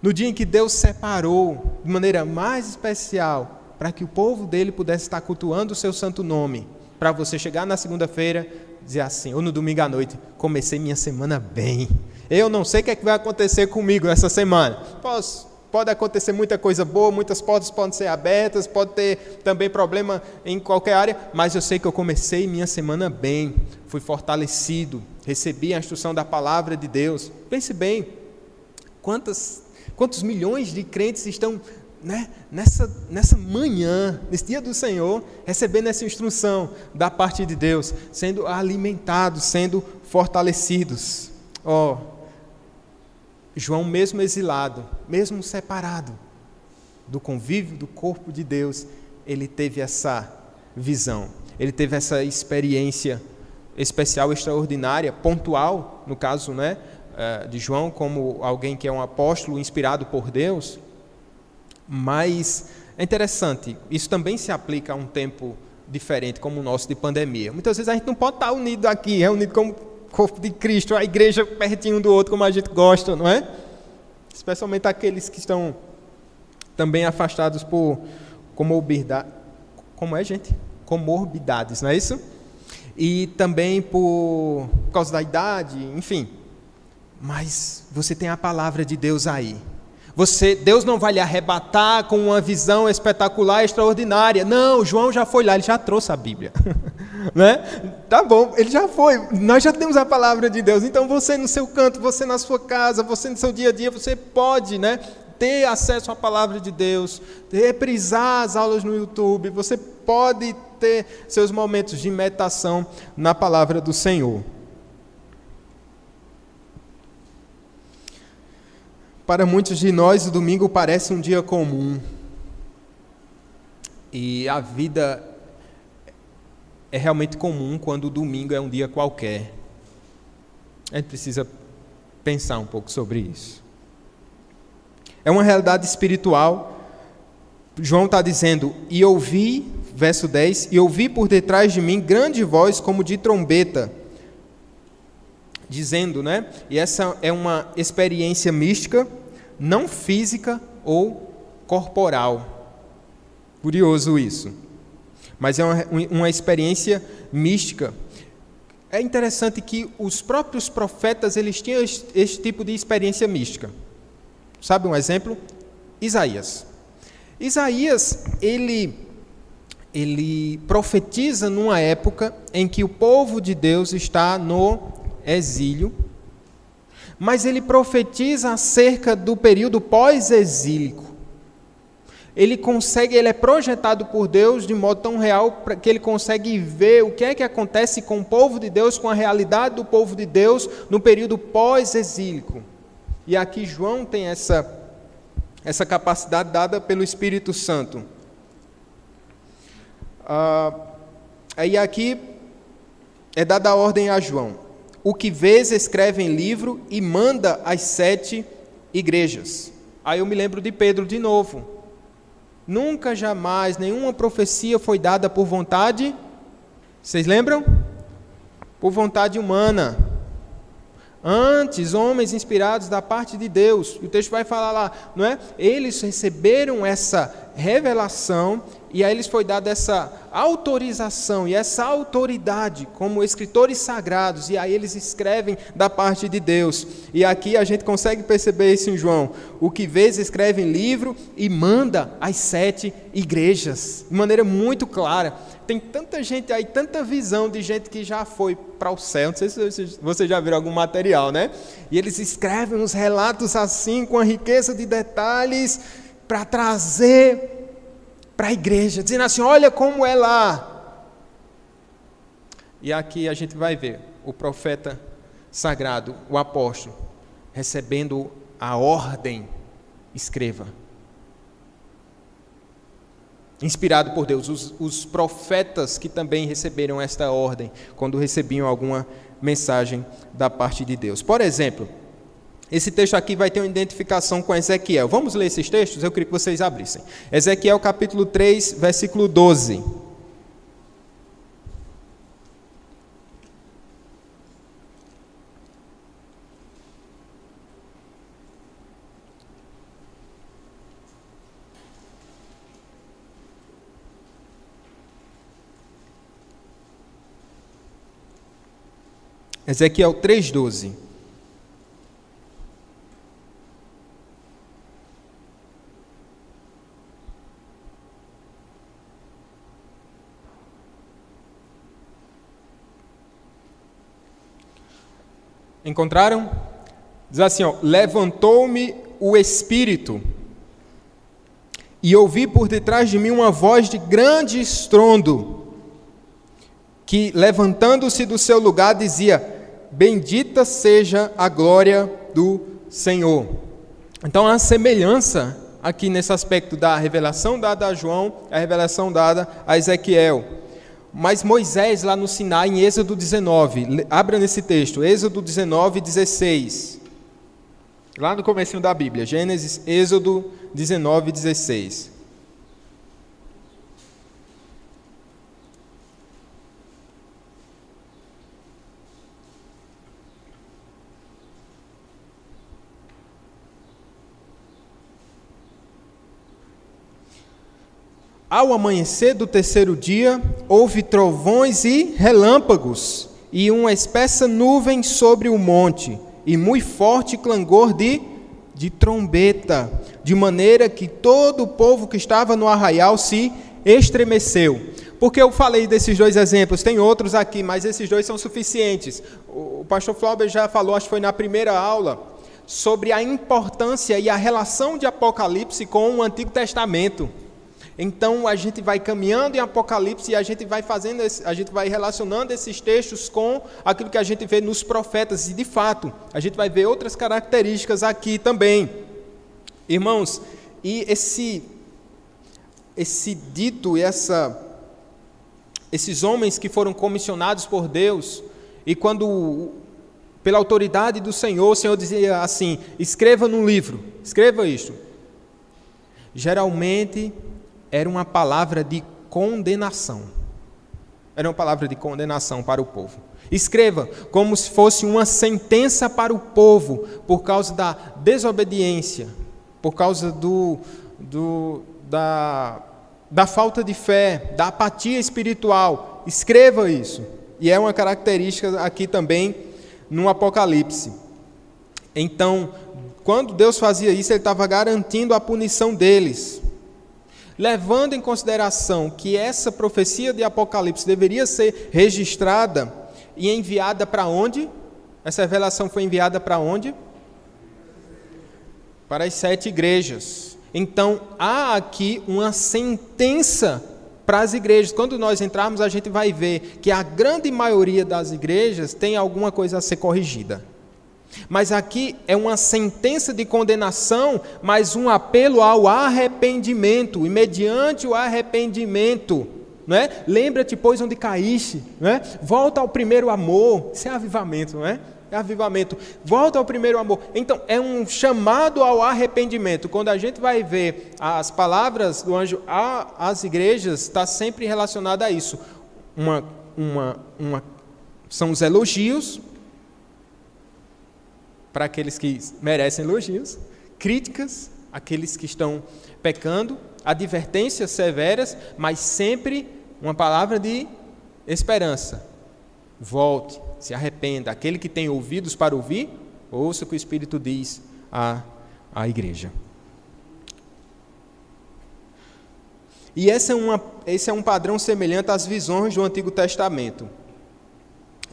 No dia em que Deus separou de maneira mais especial para que o povo dele pudesse estar cultuando o seu santo nome, para você chegar na segunda-feira dizer assim, ou no domingo à noite, comecei minha semana bem. Eu não sei o que, é que vai acontecer comigo essa semana. Posso, pode acontecer muita coisa boa, muitas portas podem ser abertas, pode ter também problema em qualquer área, mas eu sei que eu comecei minha semana bem, fui fortalecido, recebi a instrução da palavra de Deus. Pense bem, quantas, quantos milhões de crentes estão né, nessa, nessa manhã, nesse dia do Senhor, recebendo essa instrução da parte de Deus, sendo alimentados, sendo fortalecidos. Ó, oh, João, mesmo exilado, mesmo separado do convívio do corpo de Deus, ele teve essa visão, ele teve essa experiência especial, extraordinária, pontual, no caso né, eh, de João, como alguém que é um apóstolo inspirado por Deus mas é interessante, isso também se aplica a um tempo diferente como o nosso de pandemia. Muitas vezes a gente não pode estar unido aqui, reunido como corpo de Cristo, a igreja pertinho do outro, como a gente gosta, não é? Especialmente aqueles que estão também afastados por comorbidade. Como é, gente? Comorbidades, não é isso? E também por, por causa da idade, enfim. Mas você tem a palavra de Deus aí. Você, Deus não vai lhe arrebatar com uma visão espetacular, extraordinária. Não, João já foi lá, ele já trouxe a Bíblia. né? Tá bom, ele já foi. Nós já temos a palavra de Deus. Então você no seu canto, você na sua casa, você no seu dia a dia, você pode, né? Ter acesso à palavra de Deus, reprisar as aulas no YouTube, você pode ter seus momentos de meditação na palavra do Senhor. Para muitos de nós, o domingo parece um dia comum. E a vida é realmente comum quando o domingo é um dia qualquer. A gente precisa pensar um pouco sobre isso. É uma realidade espiritual. João está dizendo: E ouvi, verso 10, e ouvi por detrás de mim grande voz como de trombeta dizendo, né? E essa é uma experiência mística, não física ou corporal. Curioso isso. Mas é uma, uma experiência mística. É interessante que os próprios profetas eles tinham esse tipo de experiência mística. Sabe um exemplo? Isaías. Isaías, ele ele profetiza numa época em que o povo de Deus está no exílio, mas ele profetiza acerca do período pós-exílico. Ele consegue, ele é projetado por Deus de modo tão real que ele consegue ver o que é que acontece com o povo de Deus, com a realidade do povo de Deus no período pós-exílico. E aqui João tem essa essa capacidade dada pelo Espírito Santo. Ah, aí aqui é dada a ordem a João o que vês escreve em livro e manda às sete igrejas. Aí eu me lembro de Pedro de novo. Nunca jamais nenhuma profecia foi dada por vontade, vocês lembram? Por vontade humana. Antes, homens inspirados da parte de Deus. E o texto vai falar lá, não é? Eles receberam essa revelação e a eles foi dada essa autorização e essa autoridade como escritores sagrados, e aí eles escrevem da parte de Deus. E aqui a gente consegue perceber isso em João. O que vês escreve em livro e manda às sete igrejas, de maneira muito clara. Tem tanta gente aí, tanta visão de gente que já foi para o céu. Não sei se vocês já viram algum material, né? E eles escrevem uns relatos assim, com a riqueza de detalhes, para trazer para a igreja, dizendo assim: olha como é lá. E aqui a gente vai ver o profeta sagrado, o apóstolo, recebendo a ordem: escreva. Inspirado por Deus, os, os profetas que também receberam esta ordem, quando recebiam alguma mensagem da parte de Deus. Por exemplo, esse texto aqui vai ter uma identificação com Ezequiel. Vamos ler esses textos? Eu queria que vocês abrissem. Ezequiel capítulo 3, versículo 12. Ezequiel 3,12. Encontraram? Diz assim: Levantou-me o Espírito, e ouvi por detrás de mim uma voz de grande estrondo, que, levantando-se do seu lugar, dizia: Bendita seja a glória do Senhor. Então, a semelhança aqui nesse aspecto da revelação dada a João, a revelação dada a Ezequiel. Mas Moisés, lá no Sinai, em Êxodo 19, abra nesse texto, Êxodo 19, 16. Lá no começo da Bíblia, Gênesis, Êxodo 19, 16. Ao amanhecer do terceiro dia, houve trovões e relâmpagos, e uma espessa nuvem sobre o monte, e muito forte clangor de, de trombeta, de maneira que todo o povo que estava no arraial se estremeceu. Porque eu falei desses dois exemplos, tem outros aqui, mas esses dois são suficientes. O pastor Flauber já falou, acho que foi na primeira aula, sobre a importância e a relação de Apocalipse com o Antigo Testamento. Então a gente vai caminhando em Apocalipse e a gente vai fazendo, a gente vai relacionando esses textos com aquilo que a gente vê nos profetas e de fato a gente vai ver outras características aqui também, irmãos. E esse esse dito, essa esses homens que foram comissionados por Deus e quando pela autoridade do Senhor, o Senhor dizia assim: escreva num livro, escreva isto. Geralmente era uma palavra de condenação. Era uma palavra de condenação para o povo. Escreva como se fosse uma sentença para o povo por causa da desobediência, por causa do, do, da, da falta de fé, da apatia espiritual. Escreva isso. E é uma característica aqui também no Apocalipse. Então, quando Deus fazia isso, Ele estava garantindo a punição deles levando em consideração que essa profecia de Apocalipse deveria ser registrada e enviada para onde? Essa revelação foi enviada para onde? Para as sete igrejas. Então, há aqui uma sentença para as igrejas. Quando nós entrarmos, a gente vai ver que a grande maioria das igrejas tem alguma coisa a ser corrigida. Mas aqui é uma sentença de condenação, mas um apelo ao arrependimento, e mediante o arrependimento, não é? Lembra-te, pois, onde caíste, não é? Volta ao primeiro amor, isso é avivamento, não é? É avivamento. Volta ao primeiro amor. Então, é um chamado ao arrependimento. Quando a gente vai ver as palavras do anjo às igrejas, está sempre relacionada a isso. Uma, uma, uma, são os elogios, para aqueles que merecem elogios, críticas àqueles que estão pecando, advertências severas, mas sempre uma palavra de esperança. Volte, se arrependa. Aquele que tem ouvidos para ouvir, ouça o que o Espírito diz à, à igreja. E esse é, uma, esse é um padrão semelhante às visões do Antigo Testamento.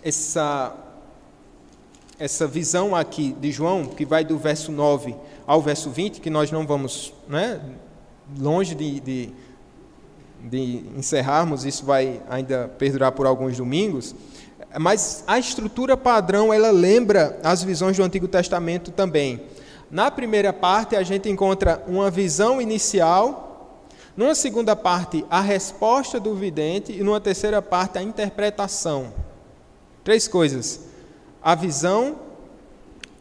Essa essa visão aqui de João, que vai do verso 9 ao verso 20, que nós não vamos, né, longe de, de, de encerrarmos, isso vai ainda perdurar por alguns domingos, mas a estrutura padrão, ela lembra as visões do Antigo Testamento também. Na primeira parte, a gente encontra uma visão inicial, numa segunda parte, a resposta do vidente, e numa terceira parte, a interpretação. Três coisas a visão,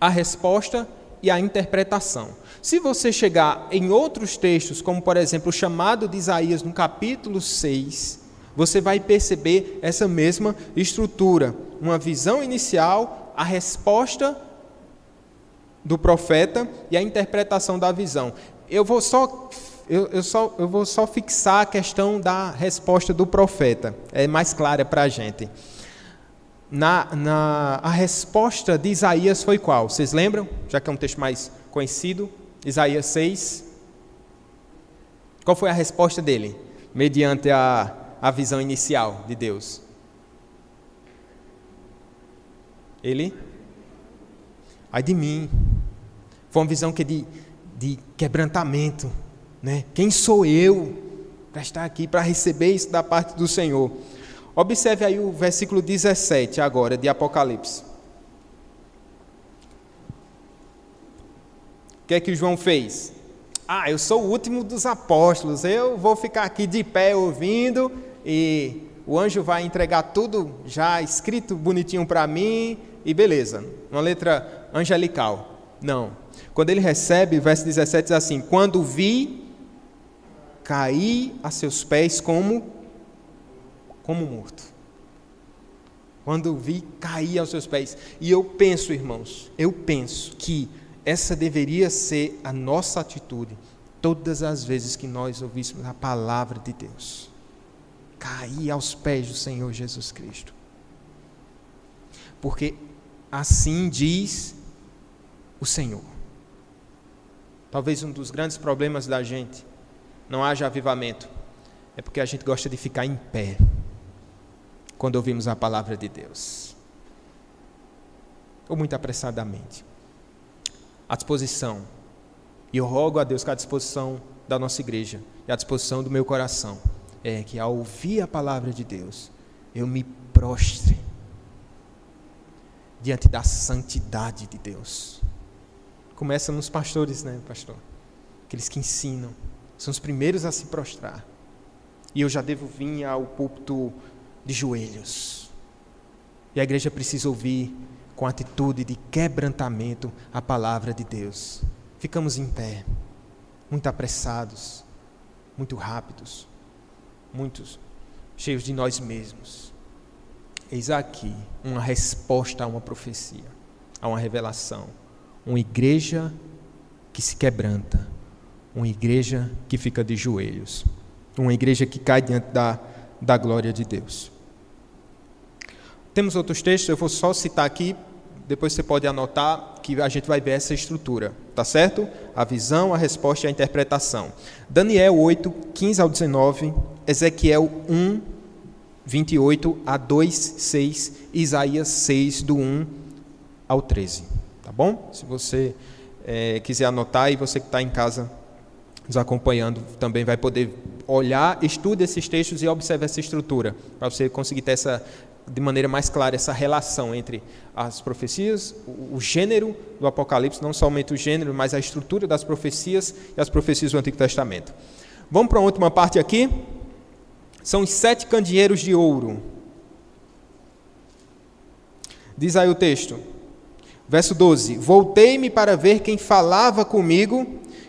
a resposta e a interpretação. Se você chegar em outros textos, como por exemplo o chamado de Isaías no capítulo 6, você vai perceber essa mesma estrutura: uma visão inicial, a resposta do profeta e a interpretação da visão. Eu vou só eu, eu, só, eu vou só fixar a questão da resposta do profeta, é mais clara para a gente. Na, na, a resposta de Isaías foi qual? Vocês lembram? Já que é um texto mais conhecido, Isaías 6. Qual foi a resposta dele, mediante a, a visão inicial de Deus? Ele? Ai de mim. Foi uma visão que é de, de quebrantamento. Né? Quem sou eu para estar aqui, para receber isso da parte do Senhor? Observe aí o versículo 17 agora de Apocalipse. O que é que João fez? Ah, eu sou o último dos apóstolos, eu vou ficar aqui de pé ouvindo e o anjo vai entregar tudo já escrito bonitinho para mim e beleza. Uma letra angelical. Não. Quando ele recebe, verso 17 diz assim: Quando vi, caí a seus pés como como morto. Quando vi, caí aos seus pés. E eu penso, irmãos, eu penso que essa deveria ser a nossa atitude todas as vezes que nós ouvíssemos a palavra de Deus. Cair aos pés do Senhor Jesus Cristo. Porque assim diz o Senhor. Talvez um dos grandes problemas da gente não haja avivamento, é porque a gente gosta de ficar em pé quando ouvimos a palavra de Deus. Ou muito apressadamente. A disposição. E eu rogo a Deus que a disposição da nossa igreja e a disposição do meu coração é que ao ouvir a palavra de Deus, eu me prostre diante da santidade de Deus. Começa nos pastores, né, pastor? Aqueles que ensinam, são os primeiros a se prostrar. E eu já devo vir ao púlpito de joelhos. E a igreja precisa ouvir com atitude de quebrantamento a palavra de Deus. Ficamos em pé, muito apressados, muito rápidos, muitos cheios de nós mesmos. Eis aqui uma resposta a uma profecia, a uma revelação. Uma igreja que se quebranta, uma igreja que fica de joelhos, uma igreja que cai diante da, da glória de Deus. Temos outros textos, eu vou só citar aqui, depois você pode anotar que a gente vai ver essa estrutura, tá certo? A visão, a resposta e a interpretação. Daniel 8, 15 ao 19, Ezequiel 1, 28 a 2, 6, Isaías 6, do 1 ao 13. Tá bom? Se você é, quiser anotar e você que está em casa nos acompanhando também vai poder olhar, estude esses textos e observe essa estrutura, para você conseguir ter essa de maneira mais clara essa relação entre as profecias, o, gênero do Apocalipse, não somente o gênero, mas a estrutura das profecias e as profecias do Antigo Testamento. Vamos para a última parte aqui. São os sete candeeiros de ouro. Diz aí o texto, verso 12: Voltei-me para ver quem falava comigo,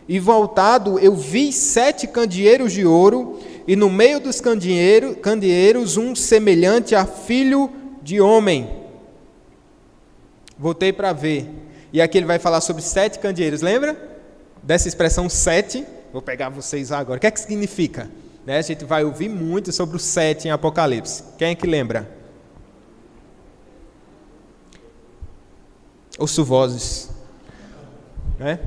e voltado eu vi sete candeeiros de ouro e no meio dos candeeiro, candeeiros um semelhante a filho de homem. Voltei para ver. E aqui ele vai falar sobre sete candeeiros, lembra? Dessa expressão sete. Vou pegar vocês agora. O que é que significa? Né? A gente vai ouvir muito sobre o sete em Apocalipse. Quem é que lembra? Ouço vozes. Né?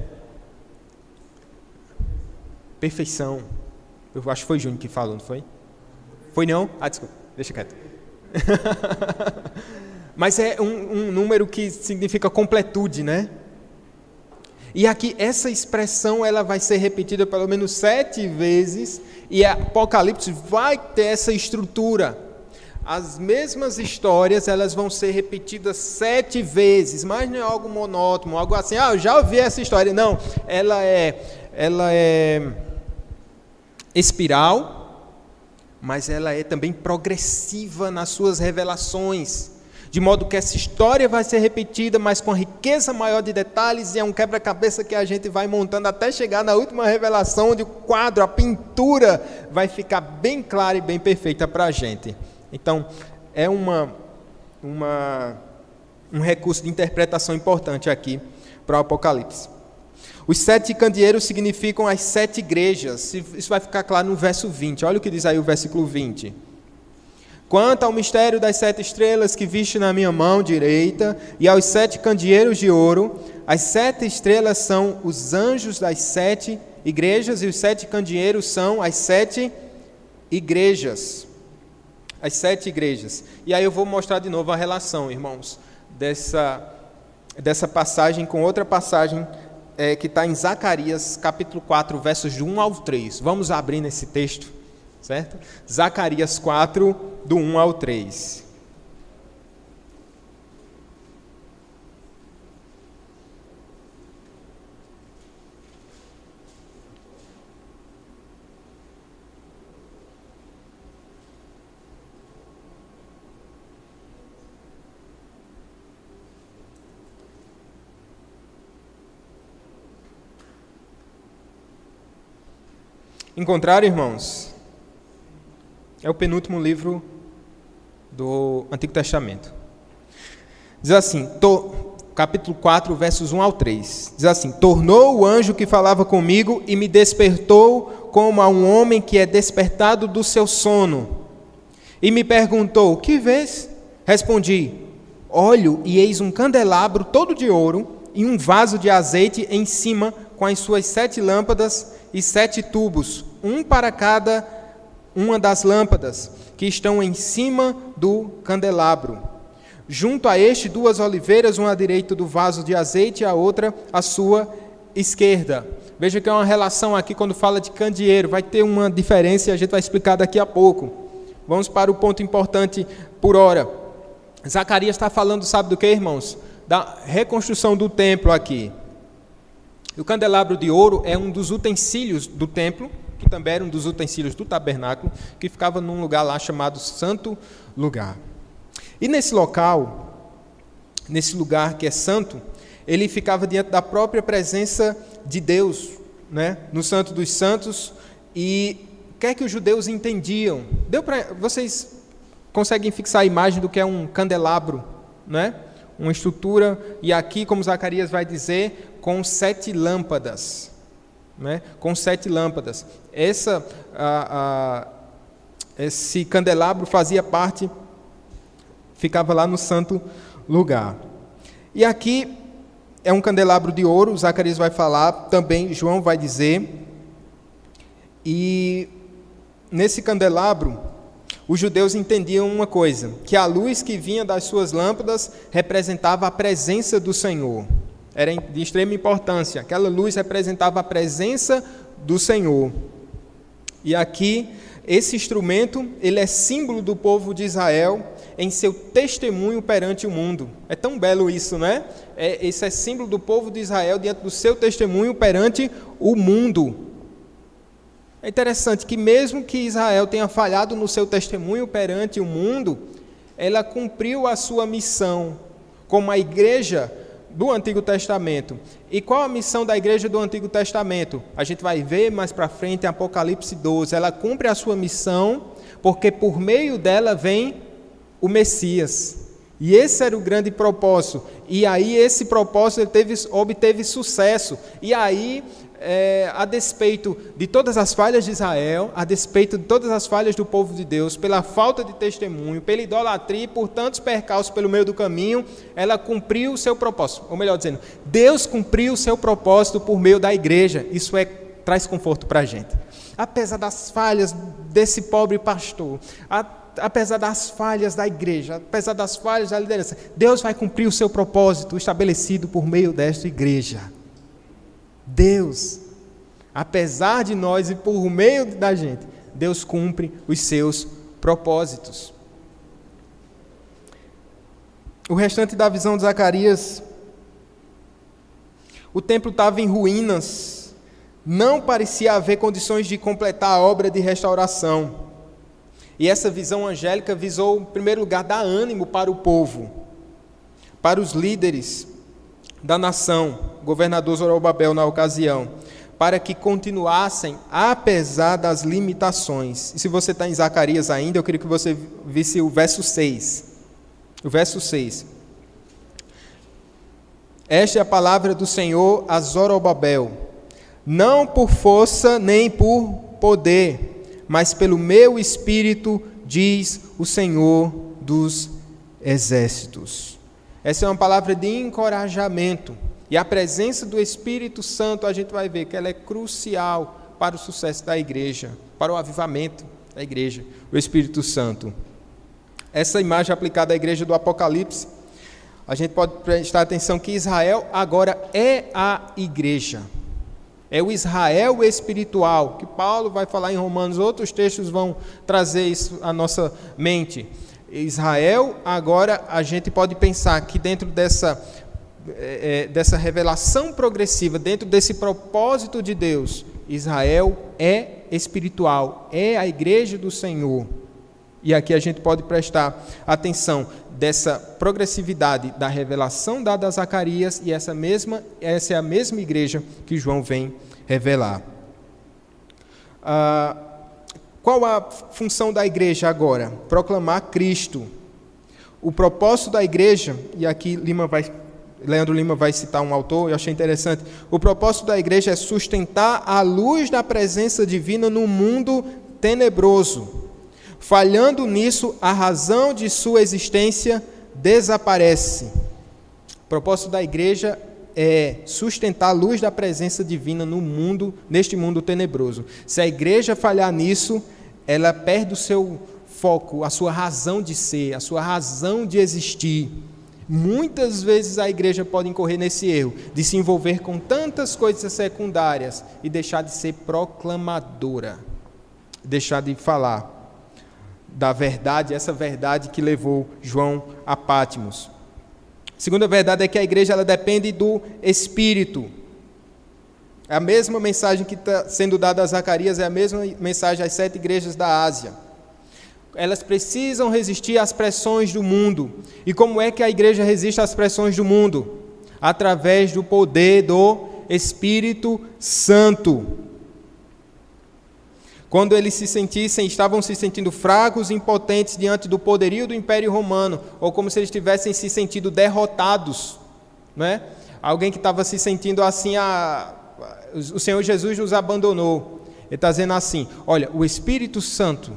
Perfeição eu acho que foi Júnior que falou, não foi? Foi não? Ah, desculpa, deixa quieto. Mas é um, um número que significa completude, né? E aqui essa expressão ela vai ser repetida pelo menos sete vezes e Apocalipse vai ter essa estrutura. As mesmas histórias elas vão ser repetidas sete vezes, mas não é algo monótono, algo assim. Ah, eu já ouvi essa história. Não, ela é, ela é espiral, mas ela é também progressiva nas suas revelações, de modo que essa história vai ser repetida, mas com riqueza maior de detalhes, e é um quebra-cabeça que a gente vai montando até chegar na última revelação, onde o quadro, a pintura, vai ficar bem clara e bem perfeita para a gente. Então, é uma, uma, um recurso de interpretação importante aqui para o Apocalipse. Os sete candeeiros significam as sete igrejas. Isso vai ficar claro no verso 20. Olha o que diz aí o versículo 20. Quanto ao mistério das sete estrelas que viste na minha mão direita e aos sete candeeiros de ouro, as sete estrelas são os anjos das sete igrejas e os sete candeeiros são as sete igrejas. As sete igrejas. E aí eu vou mostrar de novo a relação, irmãos, dessa, dessa passagem com outra passagem é, que está em Zacarias, capítulo 4, versos de 1 ao 3. Vamos abrir nesse texto, certo? Zacarias 4, do 1 ao 3. Encontrar, irmãos? É o penúltimo livro do Antigo Testamento. Diz assim, to, capítulo 4, versos 1 ao 3. Diz assim: Tornou o anjo que falava comigo e me despertou como a um homem que é despertado do seu sono. E me perguntou: Que vês? Respondi: Olho e eis um candelabro todo de ouro e um vaso de azeite em cima com as suas sete lâmpadas e sete tubos, um para cada uma das lâmpadas que estão em cima do candelabro. Junto a este, duas oliveiras, uma à direita do vaso de azeite e a outra à sua esquerda. Veja que é uma relação aqui quando fala de candeeiro, vai ter uma diferença e a gente vai explicar daqui a pouco. Vamos para o ponto importante por hora. Zacarias está falando, sabe do que, irmãos? Da reconstrução do templo aqui. O candelabro de ouro é um dos utensílios do templo, que também era um dos utensílios do tabernáculo, que ficava num lugar lá chamado Santo Lugar. E nesse local, nesse lugar que é santo, ele ficava diante da própria presença de Deus, né? no Santo dos Santos, e o que é que os judeus entendiam? Deu para vocês conseguem fixar a imagem do que é um candelabro, né? Uma estrutura e aqui, como Zacarias vai dizer, com sete lâmpadas. Né? Com sete lâmpadas. Essa, a, a, esse candelabro fazia parte, ficava lá no santo lugar. E aqui é um candelabro de ouro, Zacarias vai falar, também João vai dizer. E nesse candelabro, os judeus entendiam uma coisa: que a luz que vinha das suas lâmpadas representava a presença do Senhor era de extrema importância. Aquela luz representava a presença do Senhor. E aqui esse instrumento, ele é símbolo do povo de Israel em seu testemunho perante o mundo. É tão belo isso, né? É, esse é símbolo do povo de Israel diante do seu testemunho perante o mundo. É interessante que mesmo que Israel tenha falhado no seu testemunho perante o mundo, ela cumpriu a sua missão como a igreja do Antigo Testamento. E qual a missão da igreja do Antigo Testamento? A gente vai ver mais para frente em Apocalipse 12. Ela cumpre a sua missão porque por meio dela vem o Messias. E esse era o grande propósito. E aí esse propósito teve, obteve sucesso. E aí é, a despeito de todas as falhas de Israel, a despeito de todas as falhas do povo de Deus, pela falta de testemunho, pela idolatria e por tantos percalços pelo meio do caminho, ela cumpriu o seu propósito. Ou melhor dizendo, Deus cumpriu o seu propósito por meio da igreja. Isso é traz conforto para a gente. Apesar das falhas desse pobre pastor, a, apesar das falhas da igreja, apesar das falhas da liderança, Deus vai cumprir o seu propósito estabelecido por meio desta igreja. Deus, apesar de nós e por meio da gente, Deus cumpre os seus propósitos. O restante da visão de Zacarias, o templo estava em ruínas, não parecia haver condições de completar a obra de restauração. E essa visão angélica visou, em primeiro lugar, dar ânimo para o povo, para os líderes, da nação, governador Zorobabel na ocasião, para que continuassem apesar das limitações. E se você está em Zacarias ainda, eu queria que você visse o verso 6. O verso 6. Esta é a palavra do Senhor a Zorobabel, não por força nem por poder, mas pelo meu espírito, diz o Senhor dos exércitos. Essa é uma palavra de encorajamento. E a presença do Espírito Santo, a gente vai ver que ela é crucial para o sucesso da igreja, para o avivamento da igreja, o Espírito Santo. Essa imagem aplicada à igreja do Apocalipse, a gente pode prestar atenção que Israel agora é a igreja. É o Israel espiritual, que Paulo vai falar em Romanos, outros textos vão trazer isso à nossa mente. Israel, agora a gente pode pensar que dentro dessa, é, dessa revelação progressiva, dentro desse propósito de Deus, Israel é espiritual, é a igreja do Senhor. E aqui a gente pode prestar atenção dessa progressividade da revelação dada a Zacarias e essa mesma essa é a mesma igreja que João vem revelar. Ah, qual a função da igreja agora? Proclamar Cristo. O propósito da igreja, e aqui Lima vai, Leandro Lima vai citar um autor, eu achei interessante. O propósito da igreja é sustentar a luz da presença divina no mundo tenebroso. Falhando nisso, a razão de sua existência desaparece. O propósito da igreja é sustentar a luz da presença divina no mundo, neste mundo tenebroso. Se a igreja falhar nisso, ela perde o seu foco, a sua razão de ser, a sua razão de existir. Muitas vezes a igreja pode incorrer nesse erro, de se envolver com tantas coisas secundárias e deixar de ser proclamadora, deixar de falar da verdade, essa verdade que levou João a Pátimos. Segunda verdade é que a igreja ela depende do Espírito. É a mesma mensagem que está sendo dada a Zacarias, é a mesma mensagem às sete igrejas da Ásia. Elas precisam resistir às pressões do mundo. E como é que a igreja resiste às pressões do mundo? Através do poder do Espírito Santo. Quando eles se sentissem, estavam se sentindo fracos e impotentes diante do poderio do Império Romano, ou como se eles tivessem se sentido derrotados, não é? Alguém que estava se sentindo assim, a, o Senhor Jesus nos abandonou. Ele está dizendo assim: olha, o Espírito Santo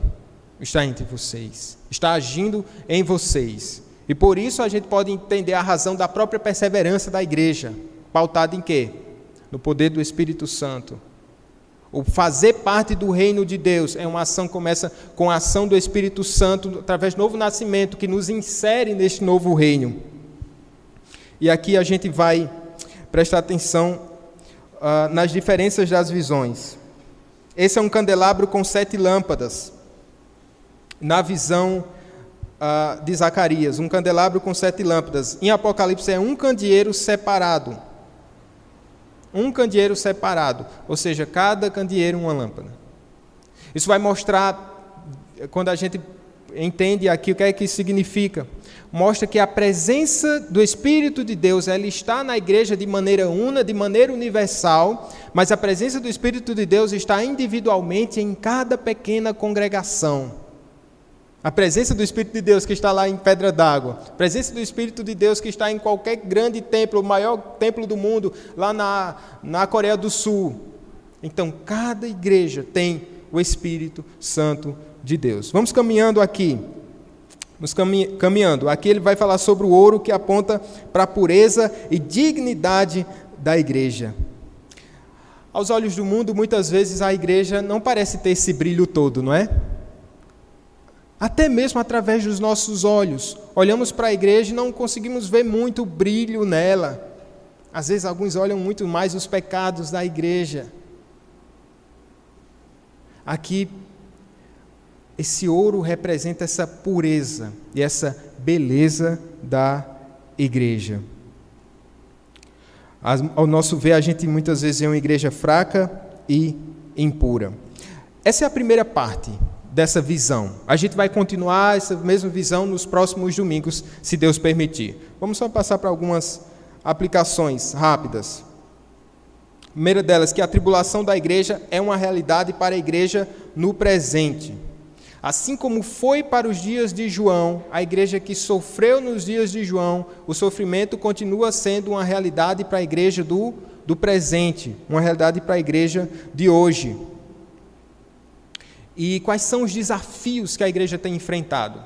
está entre vocês, está agindo em vocês. E por isso a gente pode entender a razão da própria perseverança da igreja, pautada em quê? No poder do Espírito Santo. O fazer parte do reino de Deus é uma ação que começa com a ação do Espírito Santo através do novo nascimento que nos insere neste novo reino. E aqui a gente vai prestar atenção uh, nas diferenças das visões. Esse é um candelabro com sete lâmpadas. Na visão uh, de Zacarias, um candelabro com sete lâmpadas. Em Apocalipse é um candeeiro separado. Um candeeiro separado, ou seja, cada candeeiro uma lâmpada. Isso vai mostrar, quando a gente entende aqui o que é que significa, mostra que a presença do Espírito de Deus ela está na igreja de maneira una, de maneira universal, mas a presença do Espírito de Deus está individualmente em cada pequena congregação. A presença do Espírito de Deus que está lá em Pedra d'Água, a presença do Espírito de Deus que está em qualquer grande templo, o maior templo do mundo, lá na, na Coreia do Sul. Então, cada igreja tem o Espírito Santo de Deus. Vamos caminhando aqui. Vamos caminhando. Aqui ele vai falar sobre o ouro que aponta para a pureza e dignidade da igreja. Aos olhos do mundo, muitas vezes a igreja não parece ter esse brilho todo, não é? Até mesmo através dos nossos olhos. Olhamos para a igreja e não conseguimos ver muito brilho nela. Às vezes, alguns olham muito mais os pecados da igreja. Aqui esse ouro representa essa pureza e essa beleza da igreja. Ao nosso ver, a gente muitas vezes é uma igreja fraca e impura. Essa é a primeira parte dessa visão. A gente vai continuar essa mesma visão nos próximos domingos, se Deus permitir. Vamos só passar para algumas aplicações rápidas. A primeira delas, que a tribulação da igreja é uma realidade para a igreja no presente. Assim como foi para os dias de João, a igreja que sofreu nos dias de João, o sofrimento continua sendo uma realidade para a igreja do, do presente, uma realidade para a igreja de hoje. e quais são os desafios que a igreja tem enfrentado.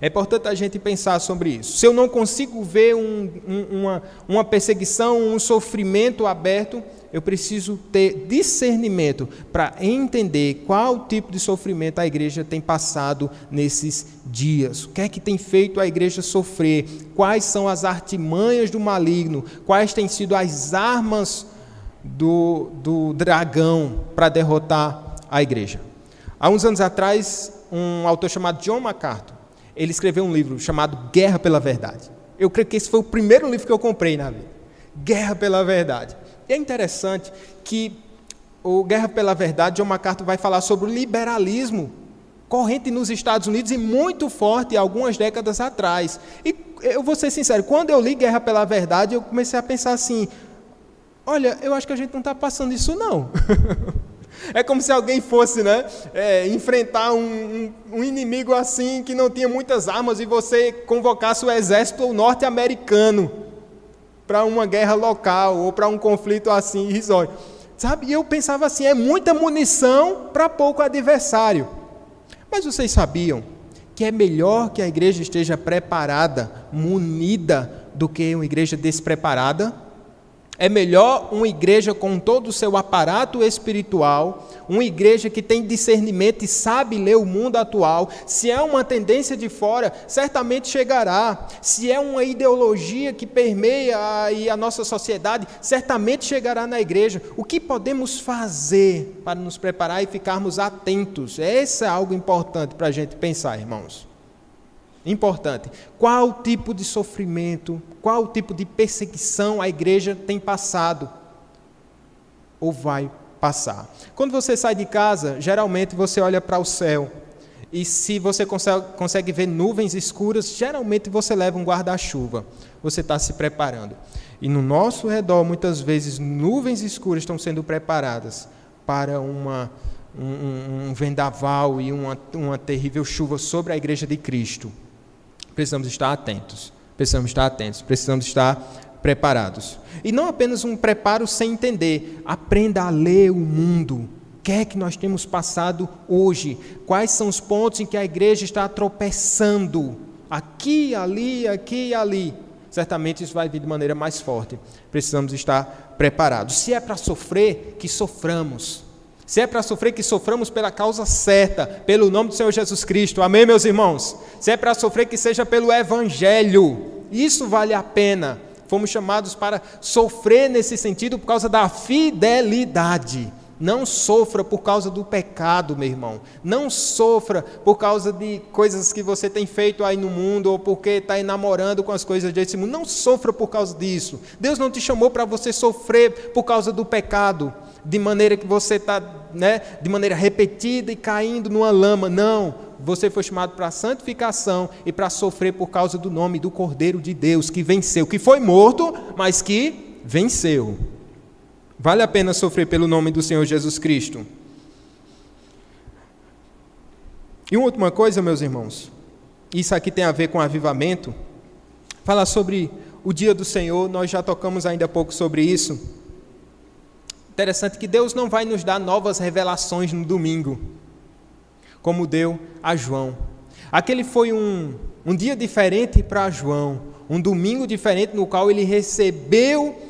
É importante a gente pensar sobre isso. Se eu não consigo ver um, um, uma, uma perseguição, um sofrimento aberto, eu preciso ter discernimento para entender qual tipo de sofrimento a igreja tem passado nesses dias. O que é que tem feito a igreja sofrer? Quais são as artimanhas do maligno? Quais têm sido as armas do, do dragão para derrotar a igreja? Há uns anos atrás, um autor chamado John MacArthur, ele escreveu um livro chamado Guerra pela Verdade. Eu creio que esse foi o primeiro livro que eu comprei na vida. Guerra pela Verdade. E é interessante que o Guerra pela Verdade, John MacArthur vai falar sobre o liberalismo corrente nos Estados Unidos e muito forte algumas décadas atrás. E eu vou ser sincero, quando eu li Guerra pela Verdade, eu comecei a pensar assim: olha, eu acho que a gente não está passando isso não. É como se alguém fosse né, é, enfrentar um, um, um, inimigo assim que não tinha muitas armas e você convocasse o exército norte-americano para uma guerra local ou para um conflito assim irrisório. Sabe? E eu pensava assim: é muita munição para pouco adversário. Mas vocês sabiam que é melhor que a igreja esteja preparada, munida, do que uma igreja despreparada? É melhor uma igreja com todo o seu aparato espiritual, uma igreja que tem discernimento e sabe ler o mundo atual. Se é uma tendência de fora, certamente chegará. Se é uma ideologia que permeia a, nossa sociedade, certamente chegará na igreja. O que podemos fazer para nos preparar e ficarmos atentos? Esse é algo importante para a gente pensar, irmãos. Importante. Qual tipo de sofrimento, qual tipo de perseguição a igreja tem passado ou vai passar? Quando você sai de casa, geralmente você olha para o céu. E se você consegue, ver nuvens escuras, geralmente você leva um guarda-chuva. Você está se preparando. E no nosso redor, muitas vezes, nuvens escuras estão sendo preparadas para uma, um, um vendaval e uma, uma terrível chuva sobre a igreja de Cristo precisamos estar atentos. Precisamos estar atentos, precisamos estar preparados. E não apenas um preparo sem entender, aprenda a ler o mundo. O que é que nós temos passado hoje? Quais são os pontos em que a igreja está tropeçando? Aqui, ali, aqui e ali. Certamente isso vai vir de maneira mais forte. Precisamos estar preparados. Se é para sofrer, que soframos. Se é para sofrer, que soframos pela causa certa, pelo nome do Senhor Jesus Cristo. Amém, meus irmãos? Se é para sofrer, que seja pelo Evangelho. Isso vale a pena. Fomos chamados para sofrer nesse sentido por causa da fidelidade. Não sofra por causa do pecado, meu irmão. Não sofra por causa de coisas que você tem feito aí no mundo ou porque está enamorando com as coisas desse mundo. Não sofra por causa disso. Deus não te chamou para você sofrer por causa do pecado de maneira que você está, né, de maneira repetida e caindo numa lama. Não, você foi chamado para santificação e para sofrer por causa do nome do Cordeiro de Deus que venceu, que foi morto, mas que venceu. Vale a pena sofrer pelo nome do Senhor Jesus Cristo. E uma última coisa, meus irmãos, isso aqui tem a ver com avivamento. Falar sobre o dia do Senhor, nós já tocamos ainda há pouco sobre isso. Interessante que Deus não vai nos dar novas revelações no domingo, como deu a João. Aquele foi um, um dia diferente para João, um domingo diferente no qual ele recebeu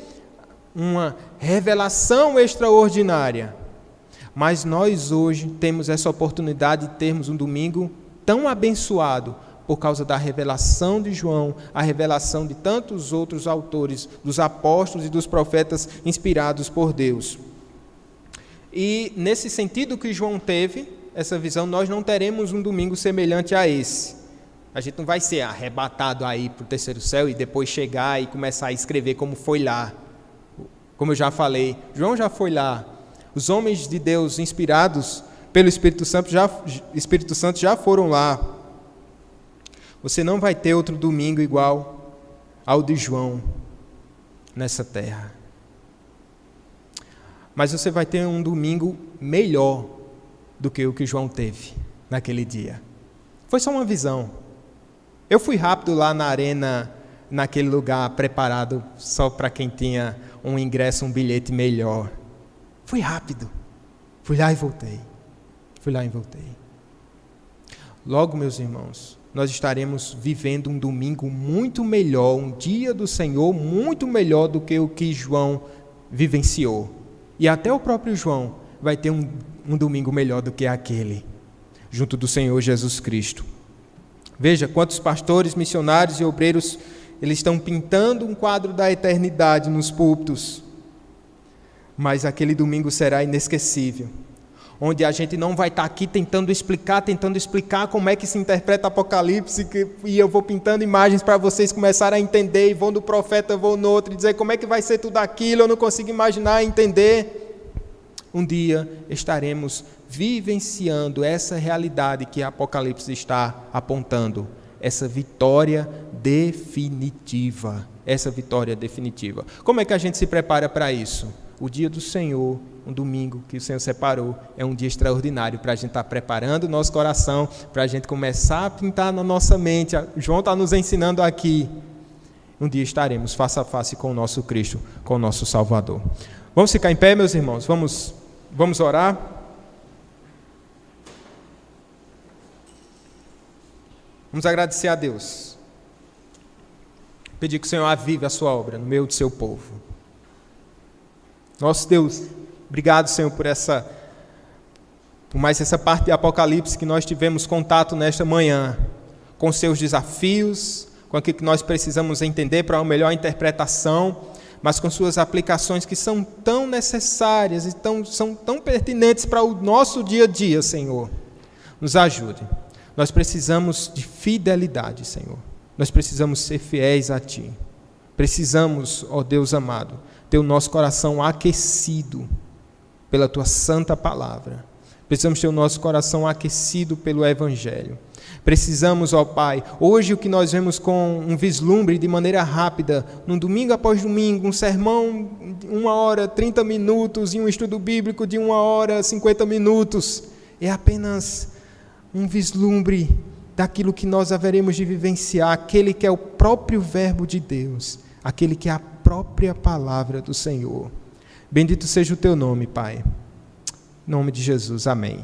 uma revelação extraordinária. Mas nós hoje temos essa oportunidade de termos um domingo tão abençoado por causa da revelação de João, a revelação de tantos outros autores, dos apóstolos e dos profetas inspirados por Deus. E nesse sentido que João teve, essa visão, nós não teremos um domingo semelhante a esse. A gente não vai ser arrebatado aí para o terceiro céu e depois chegar e começar a escrever como foi lá. Como eu já falei, João já foi lá. Os homens de Deus inspirados pelo Espírito Santo já, Espírito Santo já foram lá. Você não vai ter outro domingo igual ao de João nessa terra. Mas você vai ter um domingo melhor do que o que João teve naquele dia. Foi só uma visão. Eu fui rápido lá na arena, naquele lugar preparado só para quem tinha um ingresso, um bilhete melhor. Fui rápido. Fui lá e voltei. Fui lá e voltei. Logo, meus irmãos, nós estaremos vivendo um domingo muito melhor, um dia do Senhor muito melhor do que o que João vivenciou. E até o próprio João vai ter um, um domingo melhor do que aquele, junto do Senhor Jesus Cristo. Veja quantos pastores, missionários e obreiros eles estão pintando um quadro da eternidade nos púlpitos. Mas aquele domingo será inesquecível onde a gente não vai estar aqui tentando explicar, tentando explicar como é que se interpreta Apocalipse, que, e eu vou pintando imagens para vocês começarem a entender, e vou no profeta, vou no outro, e dizer como é que vai ser tudo aquilo, eu não consigo imaginar, entender. Um dia estaremos vivenciando essa realidade que Apocalipse está apontando, essa vitória definitiva. Essa vitória definitiva. Como é que a gente se prepara para isso? O dia do Senhor um domingo que o Senhor separou, é um dia extraordinário para a gente estar tá preparando o nosso coração, para a gente começar a pintar na nossa mente. João está nos ensinando aqui. Um dia estaremos face a face com o nosso Cristo, com o nosso Salvador. Vamos ficar em pé, meus irmãos? Vamos, vamos orar? Vamos agradecer a Deus. Pedir que o Senhor avive a sua obra no meio do seu povo. Nosso Deus, Obrigado, Senhor, por essa por mais essa parte de Apocalipse que nós tivemos contato nesta manhã, com seus desafios, com aquilo que nós precisamos entender para uma melhor interpretação, mas com suas aplicações que são tão necessárias e tão, são tão pertinentes para o nosso dia a dia, Senhor. Nos ajude. Nós precisamos de fidelidade, Senhor. Nós precisamos ser fiéis a Ti. Precisamos, ó Deus amado, ter o nosso coração aquecido pela tua santa palavra. Precisamos ter o nosso coração aquecido pelo Evangelho. Precisamos, ó Pai, hoje o que nós vemos com um vislumbre de maneira rápida, num domingo após domingo, um sermão de uma hora, 30 minutos, e um estudo bíblico de uma hora, 50 minutos, é apenas um vislumbre daquilo que nós haveremos de vivenciar, aquele que é o próprio Verbo de Deus, aquele que é a própria palavra do Senhor. Bendito seja o teu nome, Pai. Em nome de Jesus, amém.